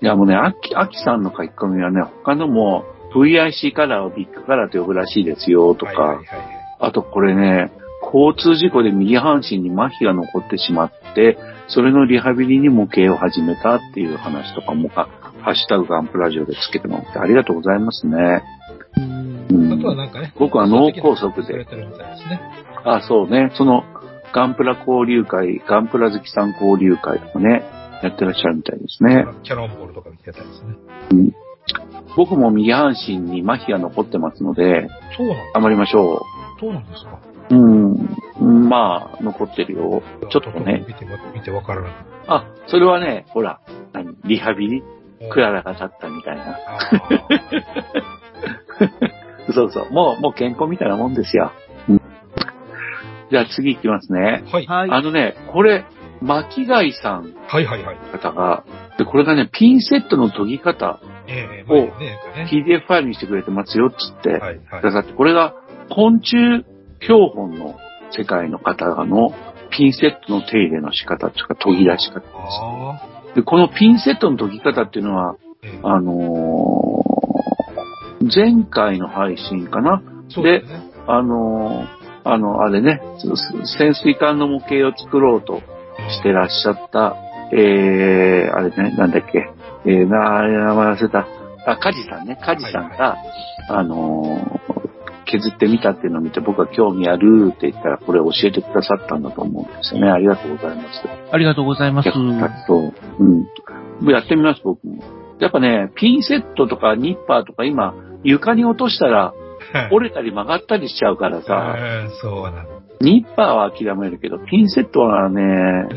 いやもうね、アキ、アキさんの書き込みはね、他のも VIC カラーをビッグカラーと呼ぶらしいですよ、とか、はいはいはい。あとこれね、交通事故で右半身に麻痺が残ってしまって、それのリハビリに模型を始めたっていう話とかも、あハッシュタグガンプラジオでつけてもらってありがとうございますね。え。うんうんあとはなんかね。僕は脳梗塞で。あ、そうね。その、ガンプラ交流会、ガンプラ好きさん交流会とかね、やってらっしゃるみたいですね。キャノンボールとか見てたりですね。僕も右半身に麻痺が残ってますので、そうなん頑張りましょそうなんですか。う。うん。まあ、残ってるよ。ちょっとね。見て、見てわからない。あ、それはね、ほら、何リハビリ？クララが立ったみたいな。あ そうそう。もう、もう健康みたいなもんですよ。うんじゃあ次行きますね。ーはい。はい。あのね、これ、巻貝さんはいはいはい。方が、で、これがね、ピンセットの研ぎ方、ええおまあね、なんかね。PDF ファイルにしてくれてますよ、つって、はいはいくだ。さって、これが昆虫標本の世界の方のピンセットの手入れの仕方というか研ぎ出し方です。で、このピンセットの研ぎ方っていうのは、ええあのー前回の配信かな？ですね。あのーあの、あれね、潜水艦の模型を作ろうとしてらっしゃった、えー、あれね、なんだっけ、えー、な、名前忘れた。あ、カジさんね、カジさんが、あのー削ってみたっていうのを見て僕は興味あるって言ったらこれを教えてくださったんだと思うんですよね。ありがとうございます。ありがとうございます。役活動。うん。もうやってみます、僕も。やっぱね、ピンセットとかニッパーとか今、床に落としたら折れたり曲がったりしちゃうからさ、うんそうなの。ニッパーは諦めるけど、ピンセットはね、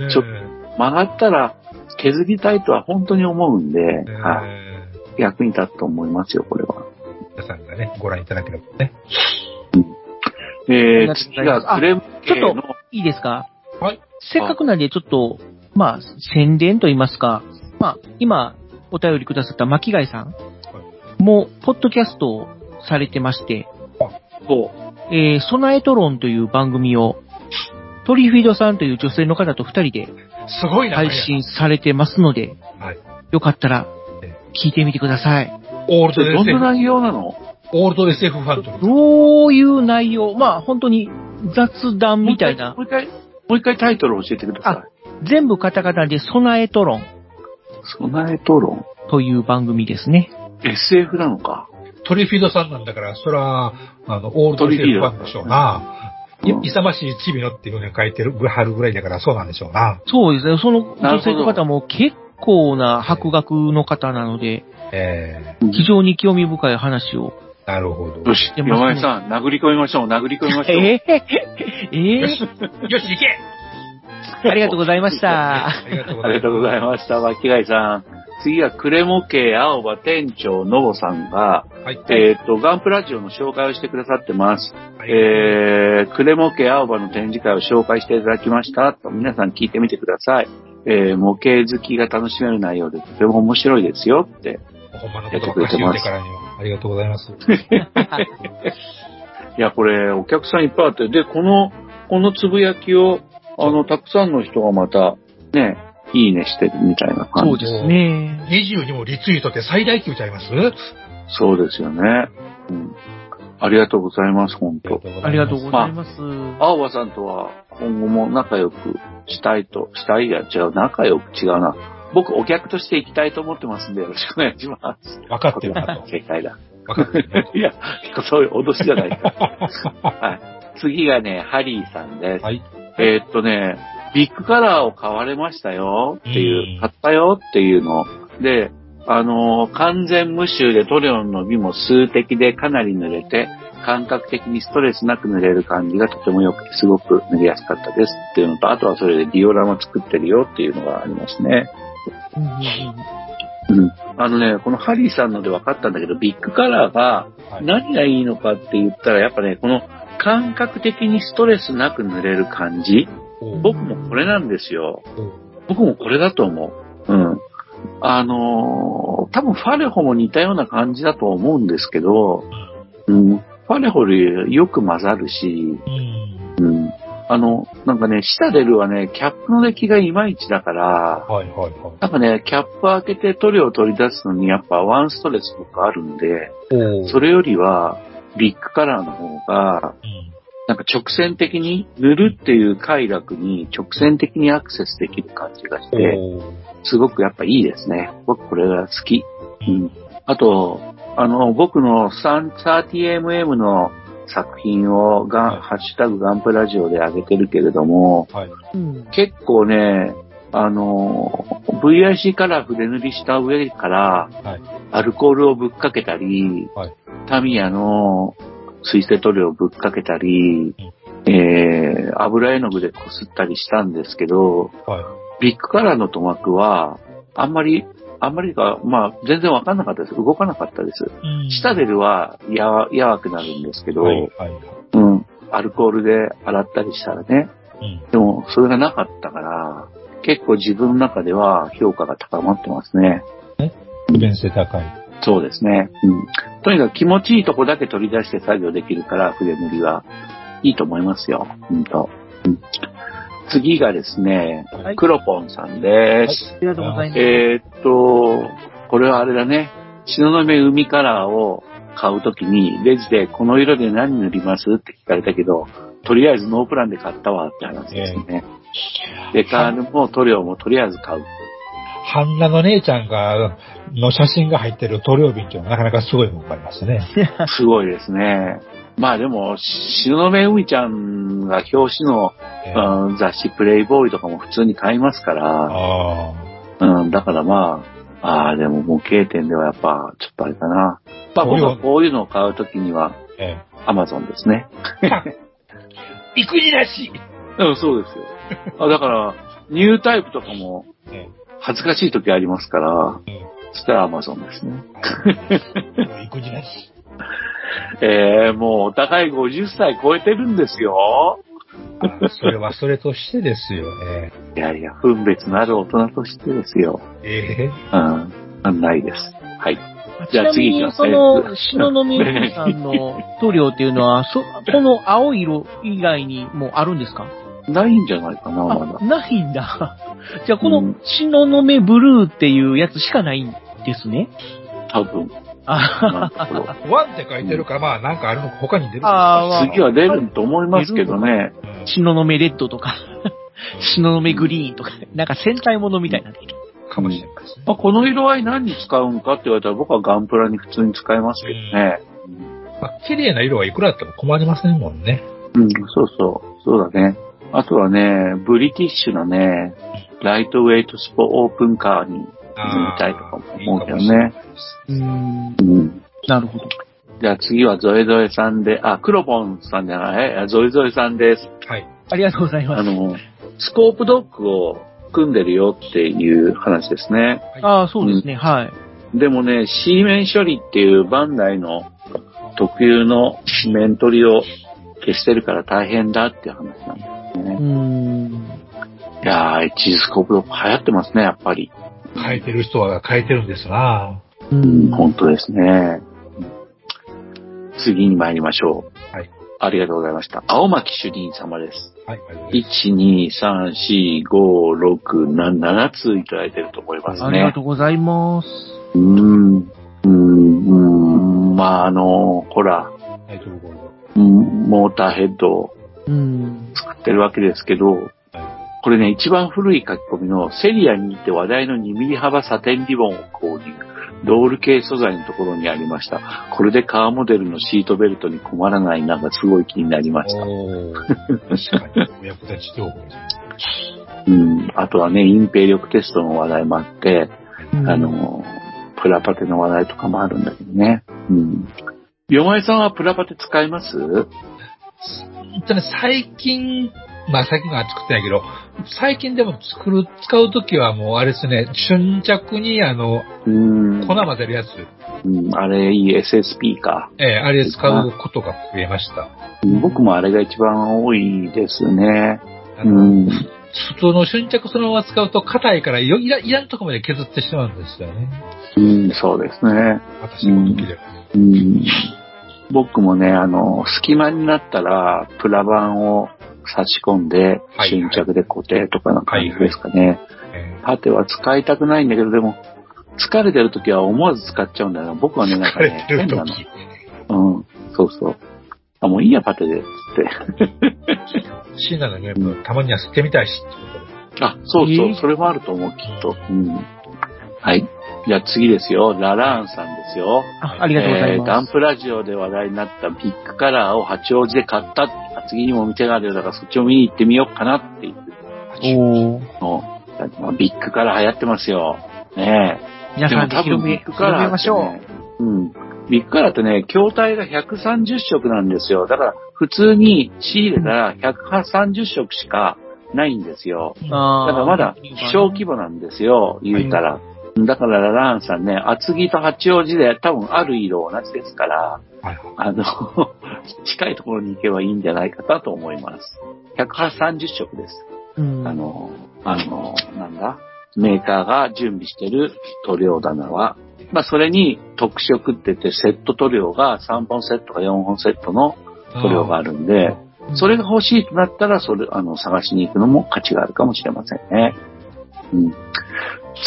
ちょっと曲がったら削りたいとは本当に思うんで、はい。役に立つと思いますよ、これは。皆さんがね、ご覧いただければね。えー、次がクレームちょっと系の、、いいですか？はい。せっかくなんで、ちょっと、まあ、宣伝と言いますか、まあ、今、お便りくださった巻貝さんも、ポッドキャストをされてまして、そえー、ソナエトロンという番組を、トリフィードさんという女性の方と二人ですごいな。配信されてますので、はい。よかったら、聞いてみてください。オールドどんな。内容なの？オールド SF ファントリー。どういう内容？まあ、本当に雑談みたいなもう、一回、もう一回タイトルを教えてください。全部カタカナでソナエトロン備えトロという番組ですね。ン ?SF なのか。トリフィードさんなんだから、それは、あの、オールド SF ドファンでしょうな。勇ましいチビノっていうふうに書いてる、はるぐらいだからそうなんでしょうな。そうですね。その女性の方も結構な博学の方なので、え非常に興味深い話を。ー、なるほど。よし、山井さん、殴り込みましょう、殴り込みましょう。ええ？えよし、よし、行けありがとうございました。ありがとうございました、巻貝さん。次は、クレモ系青葉店長のぼさんが。はい。えっ、と、ガンプラジオの紹介をしてくださってます。はいえー、クレモ系青葉の展示会を紹介していただきました。と皆さん聞いてみてください。えー、模型好きが楽しめる内容でとても面白いですよって。ほんまのことばっかり言ってからには。ありがとうございます。いや、これ、お客さんいっぱいあって、で、この、このつぶやきを、あの、たくさんの人がまた、ね、いいねしてるみたいな感じ。そうですね。20にもリツイートって最大級ちゃいます？そうですよね。うん。ありがとうございます、本当ありがとうございます。青葉さんとは今後も仲良くしたいと、したいや、違う、仲良く違うな。僕、お客として行きたいと思ってますんで、よろしくお願いします。分かってるなと。正解だ。分かってる。いや、そういう脅しじゃないか。はい。次がね、ハリーさんです。はい。えーっとね、ビッグカラーを買われましたよっていう、うん買ったよっていうの。で、あのー完全無臭で塗料の伸びも数滴でかなり濡れて、感覚的にストレスなく塗れる感じがとても良くて、すごく塗りやすかったですっていうのと、あとはそれでディオラマ作ってるよっていうのがありますね。うん。あのね、このハリーさんので分かったんだけど、ビッグカラーがはい何がいいのかって言ったら、やっぱね、この感覚的にストレスなく塗れる感じ。僕もこれなんですよ。僕もこれだと思う。うん。あのー多分ファレホも似たような感じだと思うんですけど、うん、ファレホよりよく混ざるし、うん。うん。あの、なんかね、シタデルはね、キャップの出来がいまいちだから、はいはいはい。なんかね、キャップ開けて塗料を取り出すのにやっぱワンストレスとかあるんで、おそれよりはビッグカラーの方が、うん。なんか直線的に塗るっていう快楽に直線的にアクセスできる感じがして、すごくやっぱいいですね。僕これが好き。うん。あと、あの、僕の 30mm の作品をガン、ハッシュタグガンプラジオで上げてるけれども、はい。うん結構ね、あの、VIC カラー筆塗りした上から、はい。アルコールをぶっかけたり、はいタミヤの水性塗料をぶっかけたり、えー、油絵の具でこすったりしたんですけど、はい。ビッグカラーの塗膜は、あんまり、あんまりか、まあ、全然わかんなかったです。動かなかったです。うんシタデルはやわ、やわくなるんですけど、はい。はい。うん。アルコールで洗ったりしたらね。うん。でも、それがなかったから、結構自分の中では評価が高まってますね。利便性高い。そうですね。うん。とにかく気持ちいいとこだけ取り出して作業できるから、筆塗りはいいと思いますよ。うんと。うん次がですね、はいクロポンさんです。ありがとうございます。えーっと、これはあれだね。東雲海カラーを買うときに、レジでこの色で何塗りますって聞かれたけど、とりあえずノープランで買ったわって話ですね。デカールも塗料もとりあえず買う。ハンナの姉ちゃんが、の写真が入ってる塗料瓶っていうのはなかなかすごいもんがありますね。すごいですね。まあでも、篠目海ちゃんが表紙の、えうん雑誌プレイボーイとかも普通に買いますから、あうん、だからまあ、ああ、でも模型店ではやっぱ、ちょっとあれかな。まあ僕はこういうのを買うときには、アマゾンですね。え。育児なしうん、そうですよ。あだから、ニュータイプとかもえ恥ずかしい時ありますから、え。えそしたらアマゾンですね。え。育児なし。えー、もうお互い50歳超えてるんですよ。あそれはそれとしてですよ。えいやいや、分別のある大人としてですよ。え。ええ。うん、ないです。はい。ちじゃあなみに、次行きますねその、篠宮海さんの 塗料っていうのは、そ、この青色以外にもあるんですか？ないんじゃないかな、まだあ、。ないんだ。じゃあ、このうん、篠宮ブルーっていうやつしかないんですね？多分。あワンって書いてるから、まあなんかあるのか他に出るあー次は出ると思いますけどね。うん篠宮レッドとか、篠宮グリーンとか、なんか戦隊ものみたいになってる。かもしれないですね。まあ、この色合い何に使うんかって言われたら僕はガンプラに普通に使いますけどね。まあ、綺麗な色はいくらあっても困りませんもんね。うん、そうそう。そうだね。あとはね、ブリティッシュのね、ライトウェイトスポオープンカーに積みたいとかも思うけどね。ん、うん。なるほど。じゃあ次はゾエゾエさんで、あ、クロポンさんじゃない、あゾエゾエさんです。はい。ありがとうございます。あの、スコープドッグを組んでるよっていう話ですね。ああ、そうですね、はい。でもね、C 面処理っていうバンダイの特有の面取りを消してるから大変だっていう話なんですうね。ーん。いやー、チーズスコープドッグ流行ってますね、やっぱり。書いてる人は書いてるんですなううん、ん。本当ですね。次に参りましょう。はい。ありがとうございました。青巻主任様です。はい、ありがとうございます。1、2、3、4、5、6、7、7通いただいてると思いますね。ありがとうございます。うーん。うーん。うーんまあ、あの、ほら、うんモーターヘッドをうん。作ってるわけですけど、これね、一番古い書き込みのセリアに行って話題の2ミリ幅サテンリボンを購入。ロール系素材のところにありました。これでカーモデルのシートベルトに困らないなんかすごい気になりました。確かに、お役立ち情報。うん。あとはね、隠蔽力テストの話題もあって、うんあ、の、プラパテの話題とかもあるんだけどね。うん。よまえさんはプラパテ使います？本当ね、最近、まあ最近は作ってないけど、最近でも作る、使うときはもうあれですね、瞬着にあの、うん。粉混ぜるやつ、うん、あれいい SSP か。ええあれ使うことが増えました。うん僕もあれが一番多いですね。うん。普通の瞬着そのまま使うと硬いからよいらいらんとこまで削ってしまうんですよね。うん、そうですね。私の時では。うん。僕もね、あの、隙間になったら、プラ板を差し込んではい、瞬着で固定とかの感じですかね。えパテは使いたくないんだけど、でも、疲れてる時は思わず使っちゃうんだよな。僕はね、えなんかね、変なの。時。うん、そうそう。あ、もういいや、パテで、つって。シーナのゲーム、たまには吸ってみたいし、ってことで。あ、そうそう、えーそれもあると思う、きっと。うん。はい。じゃあ次ですよ。ララーンさんですよ。あありがとうございえーガます。ンプラジオで話題になったビッグカラーを八王子で買った。次にも店があるようだからそっちを見に行ってみようかなっていうおー。の。まあビッグカラー流行ってますよ。ねえ。皆さんでも多分ビッグカラーって広めましょね、うん。ビッグカラーってね、筐体が130色なんですよ。だから普通に仕入れたら130色しかないんですよ。だからまだ小規模なんですよ、言うたら。だからララーンさんね、厚木と八王子で多分ある色同じですから、はい。あの、近いところに行けばいいんじゃないかなと思います。130色です。うんあの、あの、なんだ、メーカーが準備してる塗料棚は、まあそれに特色って言ってセット塗料が3本セットか4本セットの塗料があるんで、それが欲しいとなったら、それ、あの、探しに行くのも価値があるかもしれませんね。うん。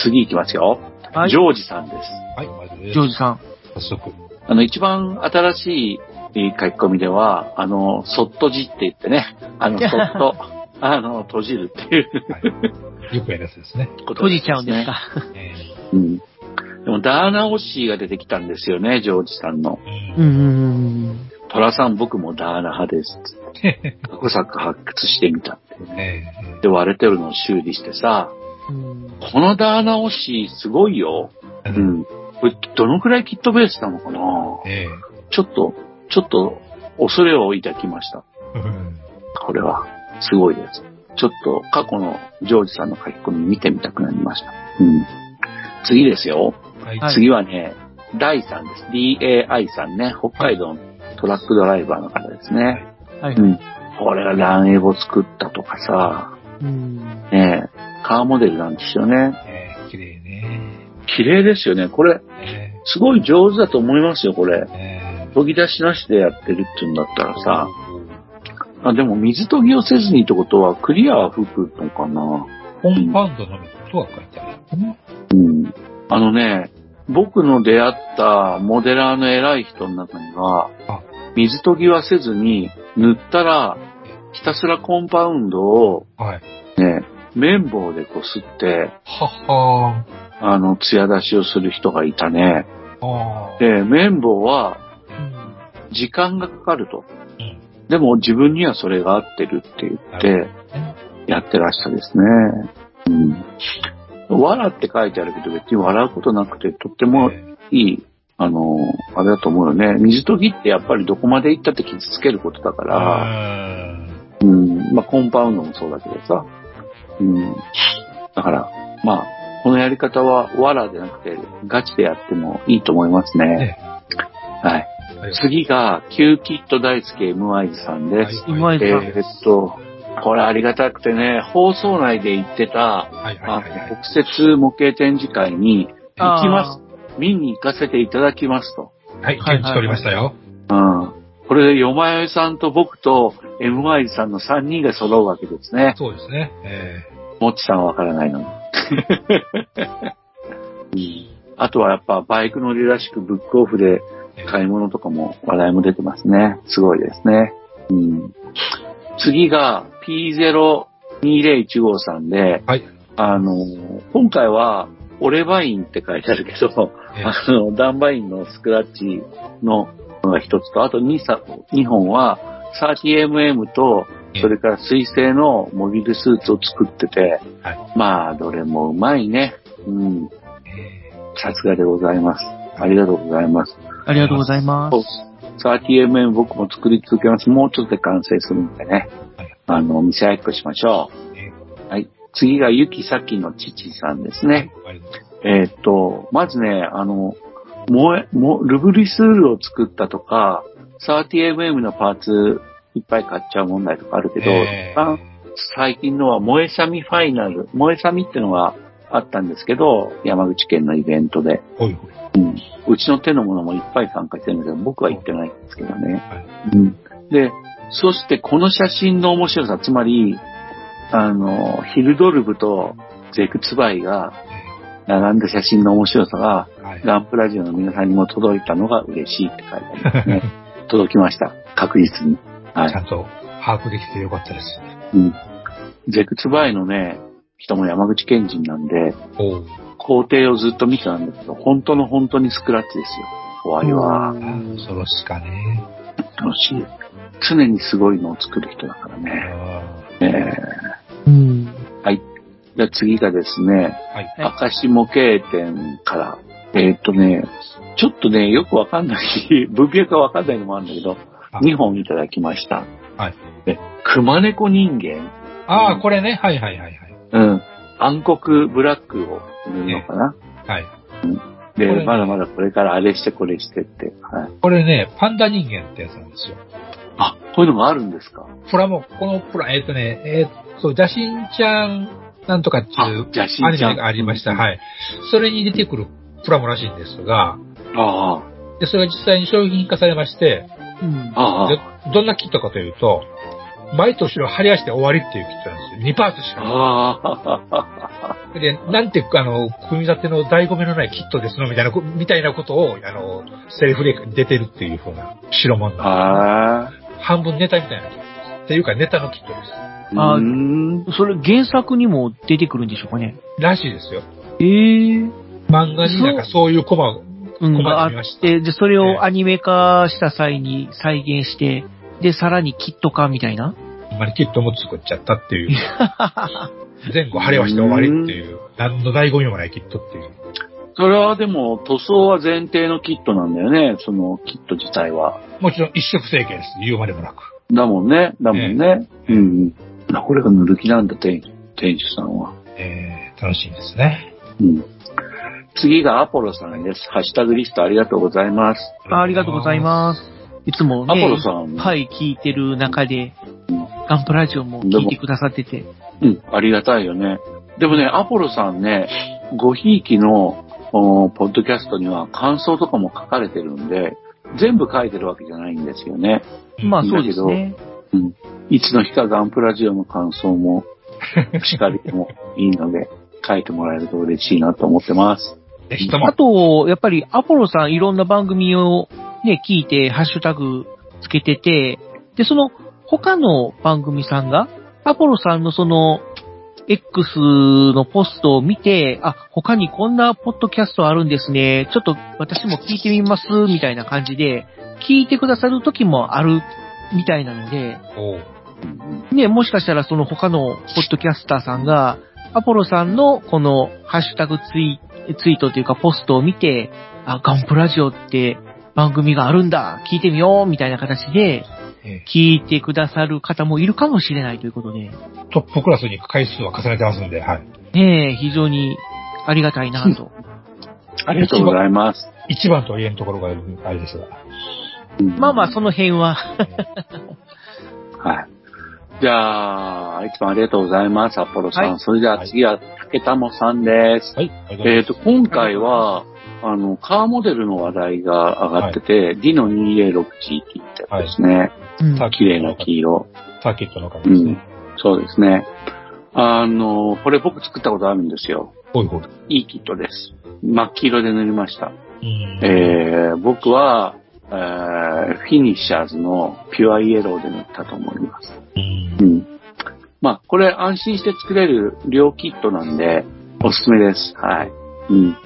次行きますよ。はいジョージさんです。はい、ジョージさん。早速。あの、一番新しいいい書き込みでは、あの、そっとじって言ってね、あの、そっと、あの、閉じるっていうよくやるやつですね。閉じちゃうんですね。か。えうん。でも、ダーナ・オッシーが出てきたんですよね、ジョージさんの。えうんうんうんトラさん、僕もダーナ派です。つって過去作発掘してみたって。えで、割れてるのを修理してさ、うん。このダーナ・オッシーすごいよ。えうん。これ、どのくらいキットベースなのかなえちょっと、ちょっと、恐れを抱きました。これは、すごいです。ちょっと、過去のジョージさんの書き込み見てみたくなりました。うん。次ですよ。はい。はい次はね、ダイさんです。DAI さんね。北海道のトラックドライバーの方ですね。はい。うん。これがランエボ作ったとかさ、うん。ねえ、カーモデルなんですよね。ええ綺麗ね。綺麗ですよね。これ、えすごい上手だと思いますよ、これ。ええ研ぎ出しなしでやってるっていうんだったらさ。あ、でも水研ぎをせずにってことはクリアは吹くのかなコンパウンドのみとは書いてある。ねうん。あのね、僕の出会ったモデラーの偉い人の中にはあ、水研ぎはせずに塗ったら、ひたすらコンパウンドをはい。ね、綿棒でこすって、ははあの、艶出しをする人がいたね。で、綿棒はうん時間がかかると。うんでも自分にはそれが合ってるって言って、やってらしたですね。うん。笑って書いてあるけど別に笑うことなくてとってもえいい、あの、あれだと思うよね。水研ぎってやっぱりどこまで行ったって傷つけることだかえら、うんうん、まあコンパウンドもそうだけどさ。うん。だから、まあ、このやり方は藁でなくてガチでやってもいいと思いますね。ねはい。はい次が、キューキット大好き MI さんです。うまいさんえーっと、これありがたくてね、放送内で言ってた、はいはい。特設模型展示会に行きまあす。見に行かせていただきますと。はい、はい現地取りましたよ。うん。これで、よまよいさんと僕と MI さんの3人が揃うわけですね。そうですね。えもっちさんはわからないのに。うんあとはやっぱバイク乗りらしくブックオフでえ買い物とかも話題も出てますね。すごいですね。うん、次が P02015 さんで、はい。あの、今回はオレバインって書いてあるけど、えあの、ダンバインのスクラッチののが一つと、あと 2, さ2本は 30mm と、それから水性のモビルスーツを作ってて、はいまあ、どれもうまいね。うん。えさすがでございます。ありがとうございます。ありがとうございます。30mm 僕も作り続けます。もうちょっとで完成するんでね。はいあの、見せ合いっこしましょう。はい。次がゆきさきの父さんですーね。えーっと、まずね、あの、もえ、も、ルブリスールを作ったとか、30mm のパーツいっぱい買っちゃう問題とかあるけど、えー一番最近のは萌えさみファイナル、萌えさみってのがあったんですけど、山口県のイベントで。ほい。うん。うちの手のものもいっぱい参加してるんだけど、僕は行ってないんですけどね。はいうん。で、そしてこの写真の面白さ、つまり、あの、ヒルドルブとゼクツバイが並んだ写真の面白さが、えーはい。ガンプラジオの皆さんにも届いたのが嬉しいって書いてありますね。届きました。確実に。はい。ちゃんと把握できてよかったです。うん。ゼクツバイのね、人も山口県人なんで、工程をずっと見てたんだけど、本当の本当にスクラッチですよ。怖いわ。そろしかね。楽しい。常にすごいのを作る人だからね。あえうん。ーはい。じゃあ次がですね、ーはい。はい明石模型店から、えーっとね、ちょっとね、よくわかんない、文脈がわかんないのもあるんだけど、あ2本いただきました。はい。で、熊猫人間。ああ、これね。はいはいはいはい。うん。暗黒ブラックを塗るのかな。はい。で、これねまだまだこれからあれしてこれしてって。はい。これね、パンダ人間ってやつなんですよ。あ、こういうのがあるんですかプラモ、このプラ、えっ、とね、えっ、と、邪神ちゃんなんとかっていうアニメがありました。はい。それに出てくるプラモらしいんですが、あで、それが実際に商品化されまして、うんあ、。どんなキットかというと、前と後ろ張り合わせて終わりっていうキットなんですよ。2パーツしかない。ああ、で、なんて、あの、組み立ての醍醐味のないキットですの、みたいなこ、みたいなことを、あの、セリフで出てるっていう風な代物なんですあ半分ネタみたいな。っていうか、ネタのキットです。あ。それ原作にも出てくるんでしょうかね。らしいですよ。ええ漫画になんかそういうコマ、うん、コマがあったて、で、それええをアニメ化した際に再現して、で、さらにキット化みたいな？あんまりキットも作っちゃったっていう。前後晴れはして終わりっていう、何の醍醐味もないキットっていう。それはでも、塗装は前提のキットなんだよね、そのキット自体は。もちろん一色成形です。言うまでもなく。だもんね、だもんね。うんうん。あこれが塗る気なんだ、店店主さんは。えー、楽しみですね。うん。次がアポロさんです。ハッシュタグリストありがとうございます。あありがとうございます。いつもね、アポロさんはい、聞いてる中で、ガンプラジオも聞いてくださってて。うん、ありがたいよね。でもね、アポロさんね、ごひいきの、おポッドキャストには感想とかも書かれてるんで、全部書いてるわけじゃないんですよね。まあそうですね。うん。いつの日かガンプラジオの感想も、しかりでもいいので、書いてもらえると嬉しいなと思ってます。あ。と、やっぱりアポロさんいろんな番組をね、聞いて、ハッシュタグつけてて、で、その他の番組さんが、アポロさんのその、X のポストを見て、あ、他にこんなポッドキャストあるんですね。ちょっと私も聞いてみます、みたいな感じで、聞いてくださる時もあるみたいなので、ね、もしかしたらその他のポッドキャスターさんが、アポロさんのこのハッシュタグツイツイートというかポストを見て、あ、ガンプラジオって番組があるんだ、聞いてみよう、みたいな形でえ聞いてくださる方もいるかもしれないということで、ートップクラスに回数は重ねてますんで、はい。ねえ、非常にありがたいなと。ありがとうございます。一番と言えんところがあれですが。うんまあまあ、その辺は、はい。じゃあ、いつもありがとうございます、アポロさん。はいそれでは次は、竹玉さんです。はい。えっ、と、今回は、あの、カーモデルの話題が上がってて、ディノ 2A6G って言ったやつですね。うんさ綺麗な黄色。サーキットの紙ですね。そうですね。あの、これ僕作ったことあるんですよ。ほいほい。いいキットです。真っ黄色で塗りました。うんえー、僕は、えー、フィニッシャーズのピュアイエローで塗ったと思います。うんうん。まあ、これ安心して作れる両キットなんで、おすすめです。はい。うん。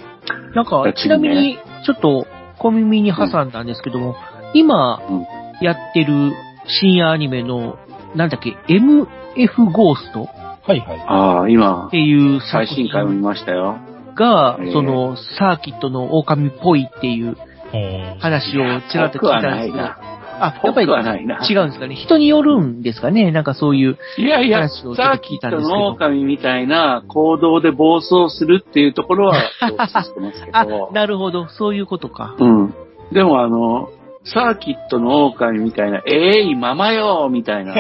なんか、ちなみに、ちょっと小耳に挟んだんですけども、今うんやってる深夜アニメの、なんだっけ、MF ゴーストはいはい。ああ、今っ、ていう最作新回を見品ましたよ。がえー、その、サーキットの狼っぽいっていううん話をちらっと聞いたんですけど、ないな。あ、やっぱり僕はないな。違うんですかね。人によるんですかね。なんかそういう。いやいや、話をちょっと聞サーキットいたんですけどの狼みたいな行動で暴走するっていうところは共通してますけあど。なるほど。そういうことか。うん。でもあの、サーキットの狼みたいな、えい、ママよみたいな、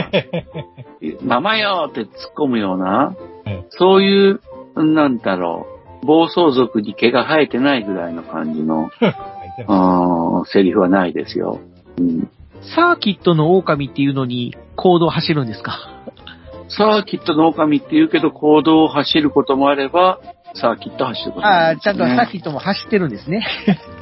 ママよって突っ込むようなうん、そういう、なんだろう、暴走族に毛が生えてないぐらいの感じの、あーセリフはないですよ。うん。サーキットの狼っていうのに行動を走るんですか？サーキットの狼って言うけど、行動を走ることもあれば、サーキット走ることもああ。ちゃんとサーキットも走ってるんですね。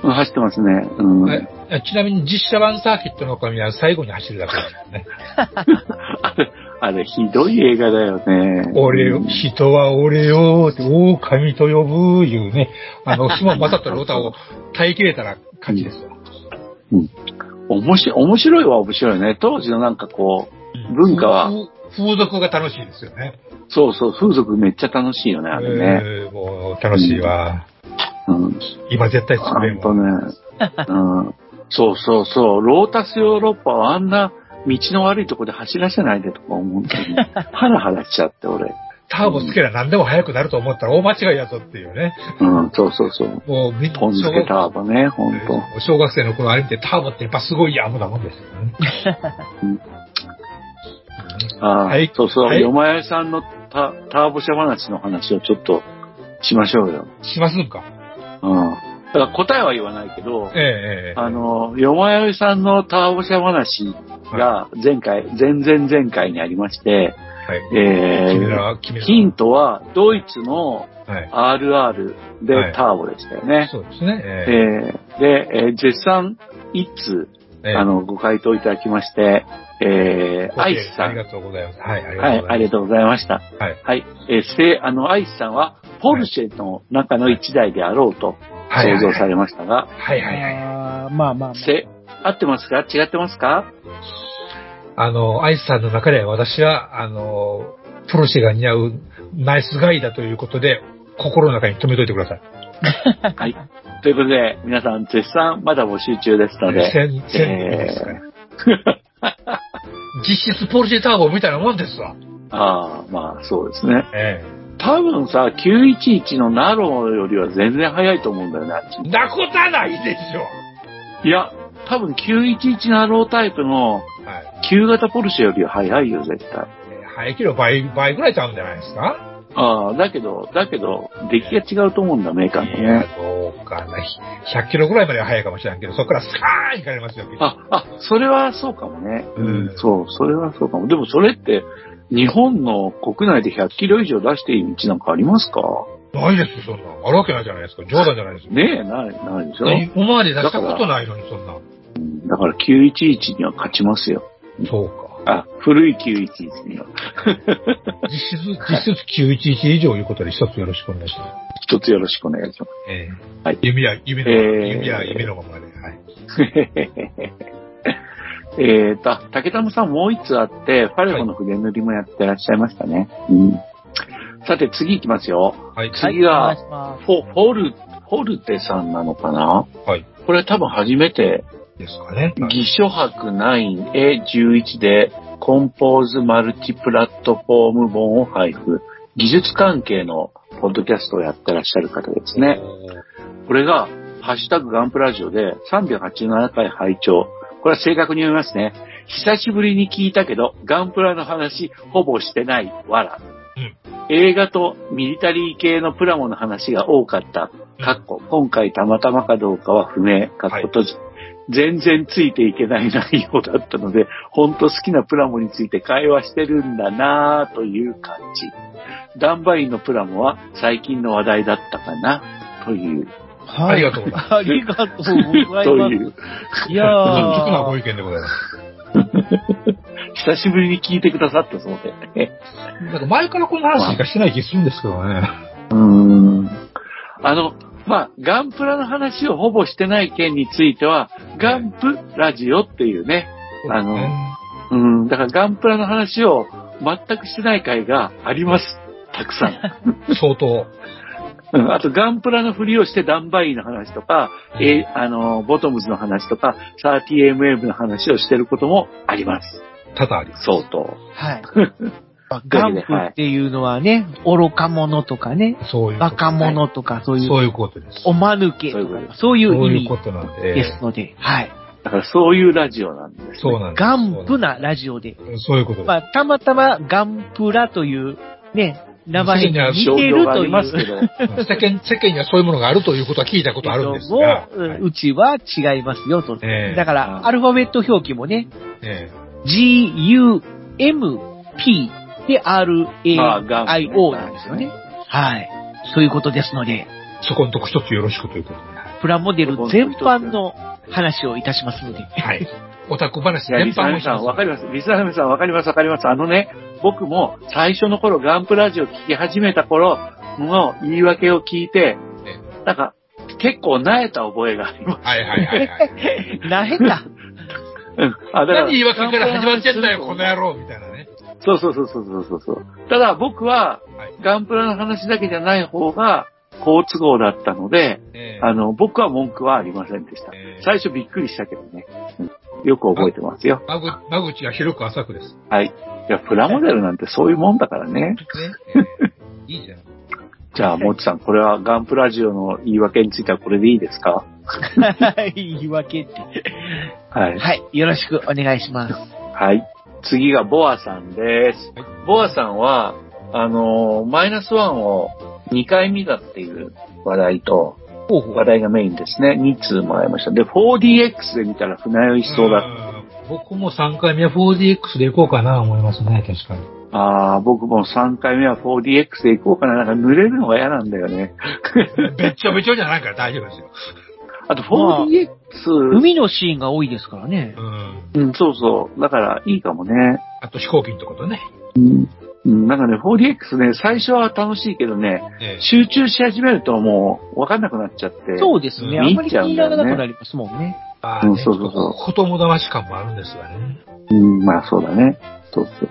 う ん走ってますね。うん。えちなみに実写版サーキットの紙は最後に走るだけですね。あれ、あれ、ひどい映画だよね。俺ようん、人は俺よって、狼と呼ぶ、いうね、あの、島正人の歌を耐えきれたら勝ちですわ。面白い、面白いは面白いね。当時のなんかこう、文化は、風風俗が楽しいですよね。そうそう、風俗めっちゃ楽しいよね、あれね。えーもう楽しいわ。うん。今絶対作れんほんわ。とね。うん。そうそうそう、ロータスヨーロッパはあんな道の悪いとこで走らせないでとか思 って、ハラハラしちゃって、俺。ターボつけりゃ何でも速くなると思ったら大間違いやぞっていうね。うん、そうそうそう。もうみんなポン付けターボね、ほんと。小学生の頃あれ見てターボってやっぱすごいや、無なもんですよね。ああ、はいそうそう、はいよまやさんのタターボ車話の話をちょっとしましょうよ。しますんか？うん。だから答えは言わないけど、ええええあの、よまやさんのターボ車話が前回、前々前回にありまして、はい。え君ー。ヒントは、ドイツのはい。RR でターボでしたよね。そうですね。ええーで、えー絶賛一通、あの、ご回答いただきまして、えー、アイスさん。ありがとうございます。はい、ありがとうござはいい、ます。ありがとうございました。はい。はい。えーせあの、アイスさんは、ポルシェの中の一台であろうとはい想像されましたが、はいはいはい。まあまあまあ。せ、合ってますか？違ってますか？あの、アイスさんの中で私は、あの、プロシェが似合うナイスガイだということで、心の中に留めといてください。はい。ということで、皆さん絶賛まだ募集中ですので、千、千人ですから。実質ポルシェターボみたいなもんですわ。ああ、まあそうですね。え多分さ、911のナローよりは全然早いと思うんだよね。なことはないでしょ。いや、多分911ナロータイプのはい。旧型ポルシェよりは早いよ、絶対。えー排気量倍、倍ぐらいちゃうんじゃないですか？ああ、だけど、だけど、出来が違うと思うんだ、メーカーのいやね。、どうかな。100キロぐらいまでは速いかもしれんけど、そこからスカーン行かれますよ。あ、あ、それはそうかもね。うんそう、それはそうかも。でもそれって、日本の国内で100キロ以上出していい道なんかありますか？ないですよ、そんな。あるわけないじゃないですか。冗談じゃないですよ。ねえ、ない、ないでしょ？今まで出したことないのに、そんな。うんだから911には勝ちますよ。そうか。あ、古い911には。実質、実質911以上いうことで一つよろしくお願いします。一つよろしくお願いします。ええはい弓は、弓の、えー弓は弓のままで。はい。えーと、竹玉さんもう一つあって、ファレホの筆塗りもやってらっしゃいましたね。うん。さて次行きますよ。はい。次がはいお願いしますフォ、フォル、フォルテさんなのかな？はい。これ多分初めて、ですかね。偽書博 9A11 でコンポーズマルチプラットフォーム本を配布。技術関係のポッドキャストをやってらっしゃる方ですね。これが、ハッシュタグガンプラジオで387回拝聴。これは正確に読みますね。久しぶりに聞いたけど、ガンプラの話ほぼしてない、わら。映画とミリタリー系のプラモの話が多かった。かっこ、今回たまたまかどうかは不明。かっこ閉じ。全然ついていけない内容だったので、ほんと好きなプラモについて会話してるんだなぁという感じ。ダンバインのプラモは最近の話題だったかなという。はいありがとうございます。ありがとうございます。という。いや率直なごー、意見でございます。久しぶりに聞いてくださったそうで、ね。なんか前からこの話しかしてない気するんですけどね。うーん。あの、まあ、ガンプラの話をほぼしてない件については、ガンプラジオっていうね、あのうん、だからガンプラの話を全くしてない回があります。たくさん。相当。うんあと、ガンプラのふりをしてダンバインの話とか、えあの、ボトムズの話とか、30mm の話をしてることもあります。多々あります。相当。はい。ガンプっていうのはね、愚か者とかね、そういう。バカ者とかそういう、そういうことです。おまぬけそういうことですそういそうういう意味で。ですので、はい。だからそういうラジオなんです、ね。そうなんです。ガンプなラジオで。そういうことです。まあ、たまたまガンプラというね、名前に似商てるといますけど。世間、世間にはそういうものがあるということは聞いたことあるんですが。もううちは違いますよと。ええだから、アルファベット表記もね、え G, U, M, P でまあ R, ガン A, プ I, O なんですよね。はい。そういうことですので、えそこのとこ一つよろしくということで。プラモデル全般の話をいたしますので。はい。オタク話全般をします。わかります。リスナーさん、わかります、わかります。あのね、僕も最初の頃、ガンプラジオ聞き始めた頃の言い訳を聞いて、なんか、結構萎えた覚えがあります。はいはいはいはい。なへた。うん。あ、だから。何言い訳から始まってんだよ、この野郎みたいなね。そうそうそうそうそうそう。ただ僕は、はいガンプラの話だけじゃない方が、好都合だったので、ええあの、僕は文句はありませんでした。ええ最初びっくりしたけどね。うんよく覚えてますよ。間口間口が広く浅くです。はい。いや、プラモデルなんてそういうもんだからね。ね。ええいいじゃん。じゃあ、もちさん、これはガンプラジオの言い訳についてはこれでいいですか？言い訳って。はい。はい。よろしくお願いします。はい。次がボアさんです。ボアさんは、あのーマイナスワンを2回見たっていう話題と、話題がメインですね。2通もらいました。で、4DX で見たら船酔いしそうだ。ん僕も3回目は 4DX で行こうかな思いますね、確かに。ああ、僕も3回目は 4DX で行こうかな。なんか濡れるのが嫌なんだよね。べっちょべちょじゃないから大丈夫ですよ。あと 4DX、海のシーンが多いですからね。うん。うん、そうそう。だからいいかもね。あと飛行機のとことね。うん。うん、なんかね、4DX ね、最初は楽しいけどね、ええ集中し始めるともう分かんなくなっちゃって。そうですね。うんあんまり気にならなくなりますもんね。あうんそうそうそう子供騙し感もあるんですがね。うん、まあそうだね。そうそう。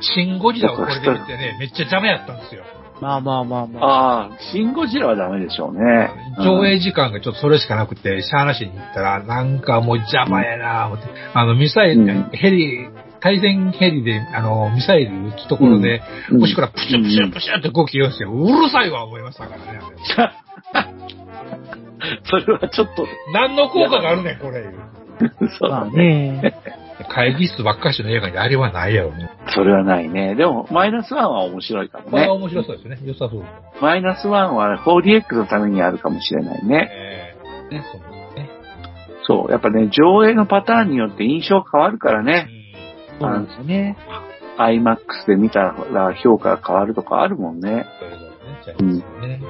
シン・ゴジラをこれで見てね、めっちゃダメやったんですよ。まあまあまあまあ。ああ、シン・ゴジラはダメでしょうね。上映時間がちょっとそれしかなくて、シャーナ市に行ったら、なんかもう邪魔やな思って、あの、ミサイル、うんヘリ、対戦ヘリで、あの、ミサイル撃つところで、うんもしくはプシュプシュプシュって動きよして、うるさいわ思いましたからね。それはちょっと、何の効果があるねん、これ。ま あそうだね。ね。会議室ばっかしの映画にあれはないやろね。それはないね。でも、マイナスワンは面白いかもね。これは面白そうですね。良さそう。マイナスワンは 4DX のためにあるかもしれないね。ええね、そうね。そう。やっぱね、上映のパターンによって印象変わるからね。そうなんですよね。IMAX で見たら評価が変わるとかあるもんね。そういうね。じゃあいいですよね。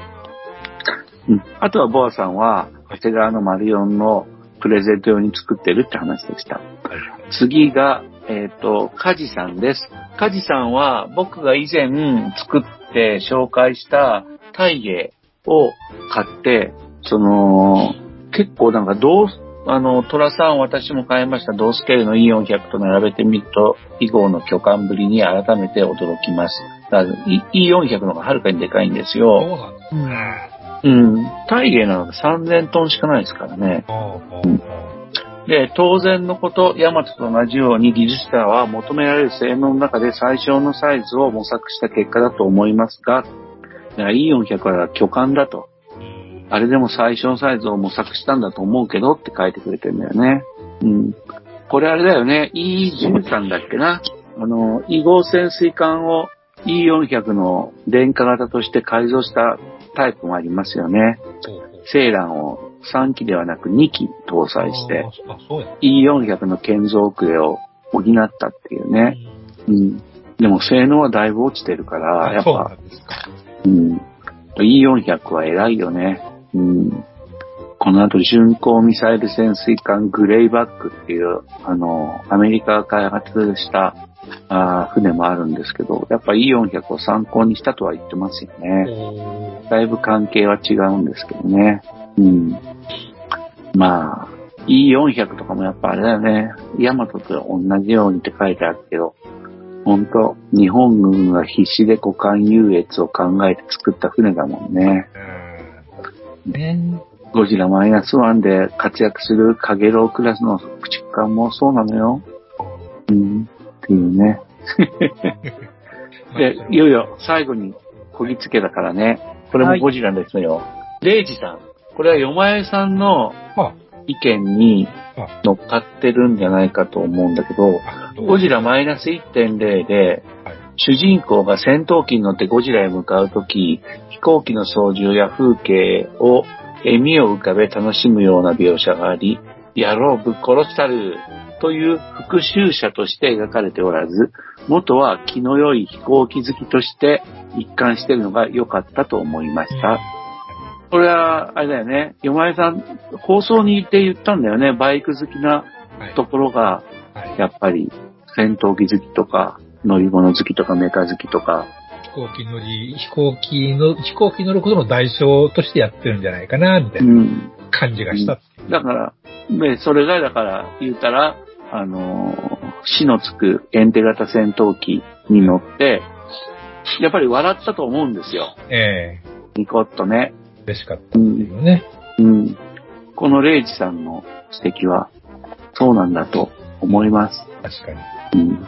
うん。あとはボアさんは、長谷川のマリオンのプレゼント用に作ってるって話でした。次が、えっ、と、カジさんです。カジさんは僕が以前作って紹介した大芸を買って、その、結構なんかどう、あの、トラさん私も買いました同スケールの E400 と並べてみると、以後の巨漢ぶりに改めて驚きます。だから E- E400 の方がはるかにでかいんですそよ。うなんですね。うん。大芸なので3000トンしかないですからね。で、当然のこと、ヤマトと同じように技術者は求められる性能の中で最小のサイズを模索した結果だと思いますが、いや E400 は巨漢だと。あれでも最小サイズを模索したんだと思うけどって書いてくれてるんだよね。うん。これあれだよね。E13 だっけな。あの、E 号潜水艦を E400 の電化型として改造したタイプもありますよね。セーランを3機ではなく2機搭載して、ああ、そうや。E400 の建造遅れを補ったっていうね。うん。でも性能はだいぶ落ちてるから、やっぱうな、んですか。うん。E400 は偉いよね。うん。この後、巡航ミサイル潜水艦グレイバックっていう、あの、アメリカが開発したあー船もあるんですけど、やっぱ E400 を参考にしたとは言ってますよね。だいぶ関係は違うんですけどね。うん。まあ、E400 とかもやっぱあれだよね。ヤマトと同じようにって書いてあるけど、本当日本軍が必死で股間優越を考えて作った船だもんね。うんねゴジラマイナスワンで活躍するカゲロウクラスの駆逐艦もそうなのよ。うん。っていうね。で、いよいよ最後にこぎつけだからね。これもゴジラですよ。レイジさん。これはヨマエさんのは意見にあ。乗っかってるんじゃないかと思うんだけど、あ。ゴジラマイナス1.0で、はい。主人公が戦闘機に乗ってゴジラへ向かうとき、飛行機の操縦や風景を笑みを浮かべ楽しむような描写があり、野郎ぶっ殺したるという復讐者として描かれておらず、元は気の良い飛行機好きとして一貫しているのが良かったと思いました。これは、あれだよね、よまえさん、放送に行って言ったんだよね、バイク好きなはい。ところが、はい。やっぱり戦闘機好きとか、乗り物好きとかメカ好きとか、飛行機乗り、飛行機の、飛行機乗ることの代償としてやってるんじゃないかな、みたいうなん。感じがした。だから、で、それがだから言うたら、あのー死のつくエンテ型戦闘機に乗って、やっぱり笑ったと思うんですよ。ええニコッとね。嬉しかったっていうね。うん。このレイジさんの指摘は、そうなんだと思います。確かに。うん。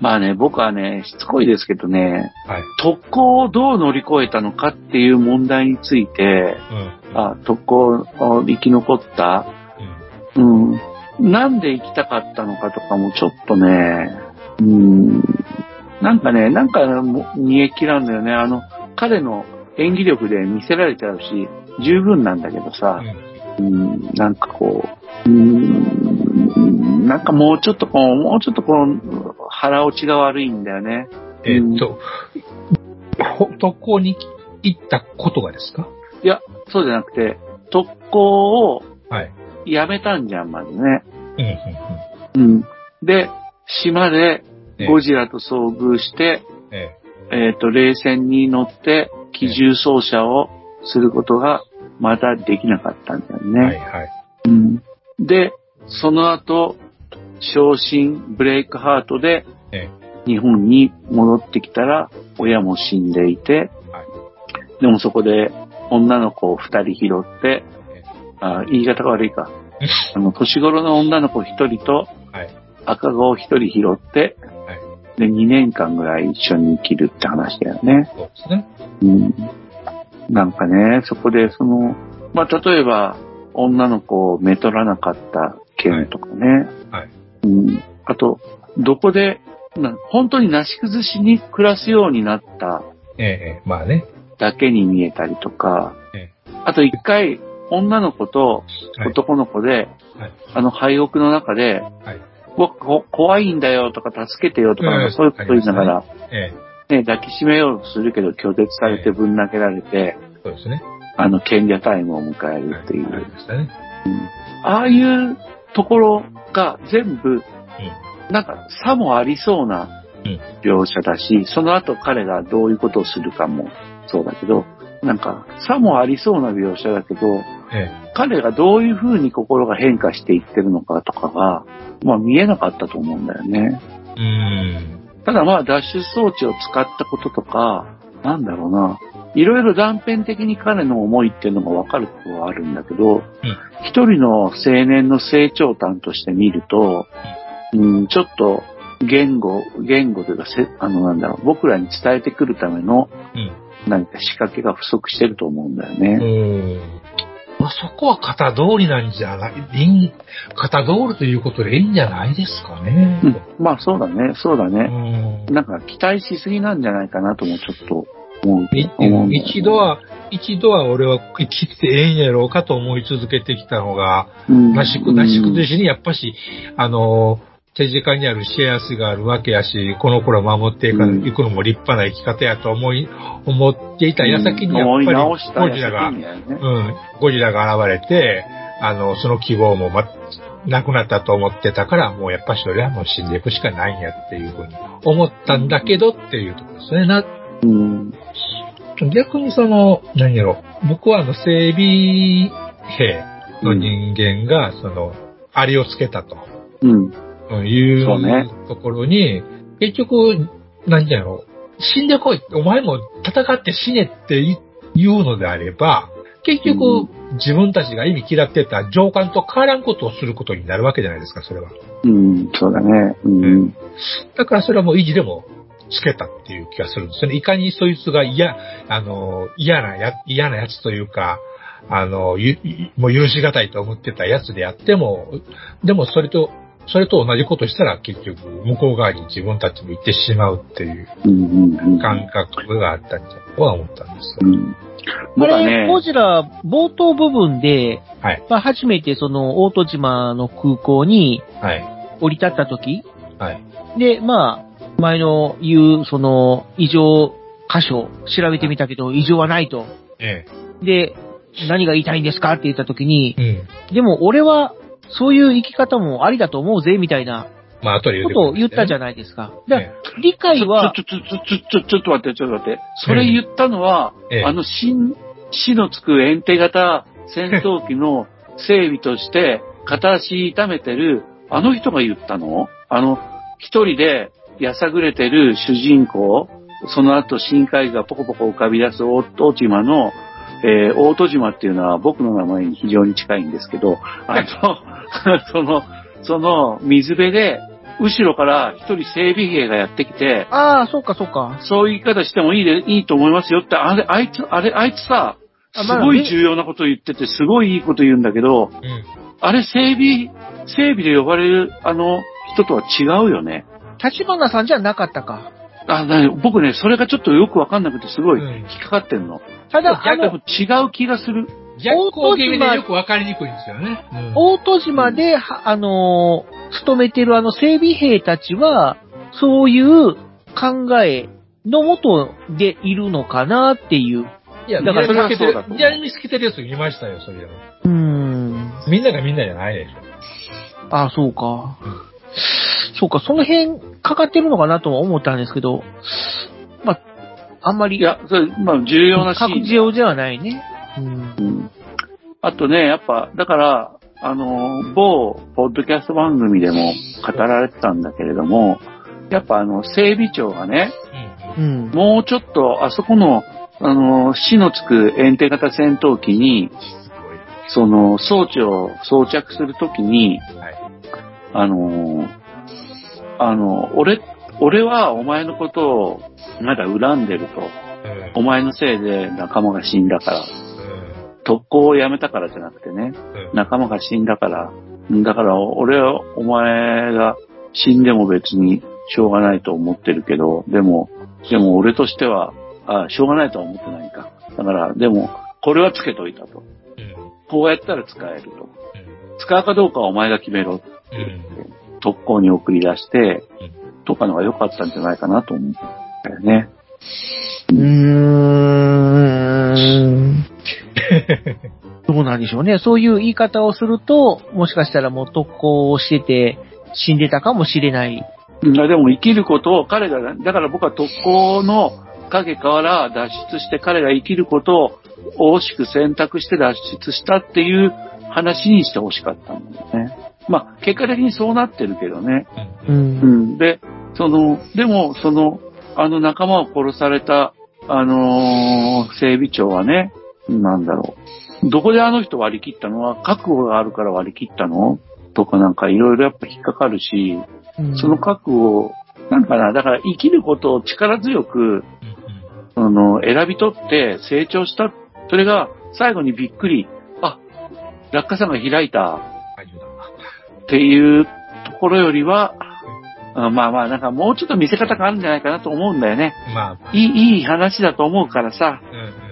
まあね、僕はね、しつこいですけどね、はい。特攻をどう乗り越えたのかっていう問題について、うん。あ、特攻を生き残った、うん。うん。なんで行きたかったのかとかもちょっとね、うん。なんかね、なんかも煮え切らんだよね。あの、彼の演技力で見せられちゃうし、十分なんだけどさ、うん、なんかこう、うん、なんかもうちょっとこう、もうちょっとこう、腹落ちが悪いんだよね。えーっと、ほ特攻に行ったことがですか？いや、そうじゃなくて、特攻をはい。やめたんじゃん、まずね。うん。で、島でええゴジラと遭遇して、うん。ええっ、と、冷戦に乗って機銃操作をすることがまだできなかったんだよね。ーはい、はい。うん、で、その後、昇進ブレイクハートでえ日本に戻ってきたら親も死んでいて、はいでもそこで女の子を二人拾って、あ言い方が悪いか。あの、年頃の女の子一人とはい。赤子を一人拾って、はい。で、2年間ぐらい一緒に生きるって話だよね。そうですね。うん。なんかね、そこでその、まあ、例えば、女の子をめとらなかった件とかね。はい。うん。あと、どこで、な本当になし崩しに暮らすようになったええええまあね。だけに見えたりとか、えあと一回、女の子とはい男の子で、はい。あの廃屋の中で、はい。僕こ怖いんだよとか助けてよとか、そういうこと言いながら、ええね、抱きしめようとするけど拒絶されてぶん投げられて、そうですね。あの、賢者タイムを迎えるっていう。あ。ああいうところが全部、なんか差もありそうなうん描写だし、その後彼がどういうことをするかもそうだけど、なんか差もありそうな描写だけど、え彼がどういう風に心が変化していってるのかとかが、まあ見えなかったと思うんだよね。えうん。ただまあ脱出装置を使ったこととか、なんだろうな。いろいろ断片的に彼の思いっていうのがわかることはあるんだけど、一人の青年の成長端として見ると、うん、ちょっと言語、言語というかせ、あのなんだろう、僕らに伝えてくるためのうん。何か仕掛けが不足してると思うんだよね。うん。まあ、そこは型通りなんじゃない、型通りということでいいんじゃないですかね。うん、まあそうだね、そうだうね。ん。なんか期待しすぎなんじゃないかなともちょっと思う。い思一度は、一度は俺は生きてええんやろうかと思い続けてきたのが、うんなしく、なし崩しにやっぱし、あの、手近にあるシェアスがあるわけやし、この頃守っていくのも立派な生き方やと思い、思っていた矢先にやっぱりゴジラがうん、ゴジラが現れて、あの、その希望もま、なくなったと思ってたから、もうやっぱしそれはもう死んでいくしかないんやっていうふうに思ったんだけどっていうところですね。な、うん。逆にその、何やろ、僕はあの、整備兵の人間が、その、ありをつけたとうん。うんいそうねうところに、結局、何やろ、死んでこい、お前も戦って死ねって言うのであれば、結局、自分たちが意味嫌ってた上官と変わらんことをすることになるわけじゃないですか、それは。うん。そうだね。うん。だからそれはもう意地でもつけたっていう気がするんですよね。いかにそいつが嫌、あの、嫌なや、嫌なやつというか、あの、ゆ、もう許しがたいと思ってたやつであっても、でもそれと、それと同じことしたら結局向こう側に自分たちも行ってしまうっていう。感覚があったんじゃとは思ったんですよ。うん。あれ、僕はね、ゴジラ、冒頭部分で、はい。まあ、初めてその、大戸島の空港にはい。降り立った時はい。で、まあ、前の言う、その、異常箇所、調べてみたけど、異常はないと。えで、何が言いたいんですかって言った時に、え。うん。でも俺は、そういう生き方もありだと思うぜ、みたいな。まあ、後で言うことを言ったじゃないですか。理解はちょ、ちょ、ちょ、ちょ、ちょ、ちょっと待って、ちょっと待って。それ言ったのは、ええ。あの、新、死のつくエンテ型戦闘機の整備として、片足痛めてる、あの人が言ったの？あの、一人でやさぐれてる主人公、その後深海がポコポコ浮かび出す大戸島の、えー大戸島っていうのは僕の名前に非常に近いんですけど、あの、その、その水辺で、後ろから一人整備兵がやってきて、ああ、そうかそうか。そういう言い方してもいいで、いいと思いますよって、あれ、あいつ、あれ、あいつさ、すごい重要なこと言ってて、すごいいいこと言うんだけど、うん。あれ、整備、整備で呼ばれる、あの、人とは違うよね。立花さんじゃなかったか。あ、僕ね、それがちょっとよくわかんなくて、すごいうん引っかかってんの。ただ、あでもの、違う気がする。逆光気味でよくわかりにくいんですよね。うん大戸島で、はあのー勤めてるあの整備兵たちは、そういう考えのもとでいるのかなっていう。いや、だからそれはそうだとリアルに透けてるやつ見ましたよ、それは。うーん。みんながみんなじゃないでしょ。ああ、そうか。そうか、その辺かかってるのかなとは思ったんですけど、まあ、あんまり、いや、それ、まあ、重要なシーン。ではないね。うん。うんあとね、やっぱ、だから、あの、某、ポッドキャスト番組でも語られてたんだけれども、やっぱあの、整備長がね、うん。もうちょっと、あそこの、あの、死のつく遠征型戦闘機に、その、装置を装着するときに、はいあの、あの、俺、俺はお前のことをまだ恨んでると。うんお前のせいで仲間が死んだから。うん特攻をやめたからじゃなくてね。うん仲間が死んだから。だから俺はお前が死んでも別にしょうがないと思ってるけど、でも、でも俺としては、あ、しょうがないとは思ってないか。だから、でも、これはつけといたと。うんこうやったら使えると。使うかどうかはお前が決めろってうん言って、特攻に送り出してうん、とかのが良かったんじゃないかなと思うんだよね。うーん。どうなんでしょうね。そういう言い方をすると、もしかしたらもう特攻をしてて死んでたかもしれない。うんでも生きることを彼が、だから僕は特攻の影から脱出して彼が生きることを惜しく選択して脱出したっていう話にしてほしかったんだよね。まあ、結果的にそうなってるけどね。う。うんん。で、その、でも、その、あの仲間を殺された、あのー整備長はね、なんだろう。どこであの人割り切ったの？は、覚悟があるから割り切ったの？とかなんかいろいろやっぱ引っかかるし、うんその覚悟を、なんかな、だから生きることを力強く、その、選び取って成長した。それが最後にびっくり、あ、落下傘が開いたっていうところよりは、あまあまあ、なんかもうちょっと見せ方があるんじゃないかなと思うんだよね。まあ、いい、いい話だと思うからさ、うんうんうん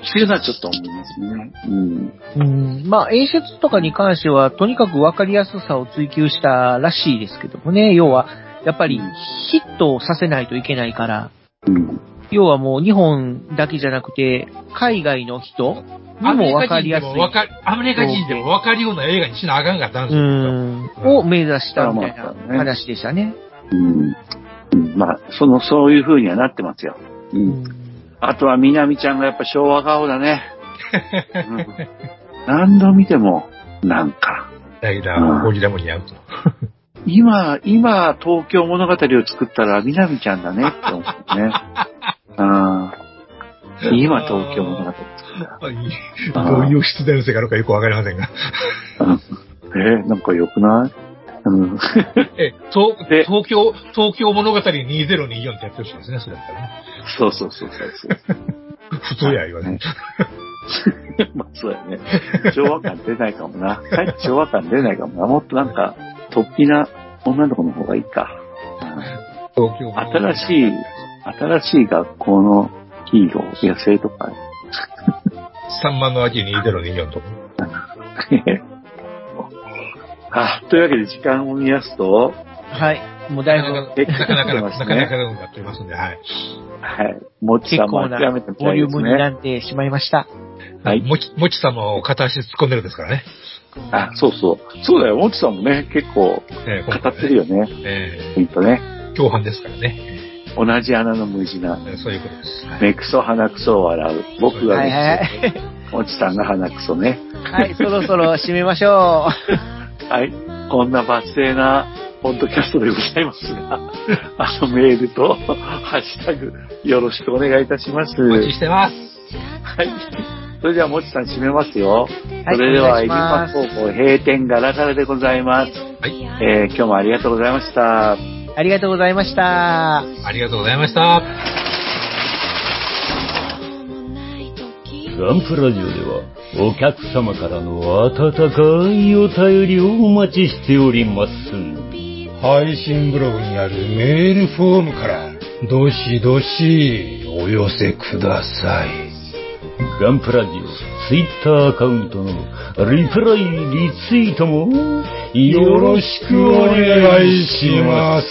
っていうのはちょっと思いますね。うん。うん。まあ演出とかに関しては、とにかく分かりやすさを追求したらしいですけどもね。要は、やっぱりヒットをさせないといけないから、うん。要はもう日本だけじゃなくて、海外の人にアメリも分カ人でかりやすい。もわかアメリカ人でも分かるような映画にしなあかんかったんですうよ。ん。を目指したみたいな話でしたね。うん。うんまあ、その、そういう風にはなってますよ。う。うんん。あとは、みなみちゃんがやっぱ昭和顔だね。うん何度見ても、なんか、だけど、ゴリラも似合うと。今、今、東京物語を作ったら、みなみちゃんだねって思うね。あー今、東京物語作ったいいどういう必然性があるかよくわかりませんが。うんえーなんか良くない？うん。え、東で東京、東京物語2024ってやってほしいですね、それだったらね。そうそうそうそうそう。普通や言わね。まあ、そうやね。昭和感出ないかもな。かえって昭和感出ないかもな。もっとなんか、突飛な女の子の方がいいか。うん東京新しい、新しい学校のヒーロー、野生とか。3万の秋2024と。あ、というわけで時間を見やすと、はい。もうだいぶえなかなか、なかなかなかなっておりますんで、はい。はい。もち結さんも諦めてみボリュームに。なってしまいました。はいもち、もちさんも片足突っ込んでるんですからね。あ、そうそう。そうだよ。もちさんもね、結構え語ってるよね。えほんとね。ー共犯ですからね。同じ穴の無地な。えーそういうことです。はい目くそ鼻くそを笑う。僕が目くい。そ、もちさんが鼻くそね。はい、そろそろ締めましょ はい。こんな抜粋なポッドキャストでございますが、あのメールと、ハッシュタグ、よろしくお願いいたします。お待ちしてます。はい。それでは、もちさん締めますよ。はいそれでは、エビお願いしますマ高校閉店ガラガラでございます。はい。えー今日もありがとうございました。う。ありがとうございました。ありがとうございました。ガンプラジオではお客様からの温かいお便りをお待ちしております。配信ブログにあるメールフォームから、どしどしお寄せください。ガンプラジオツイッターアカウントのリプライ、リツイートもよろしくお願いします。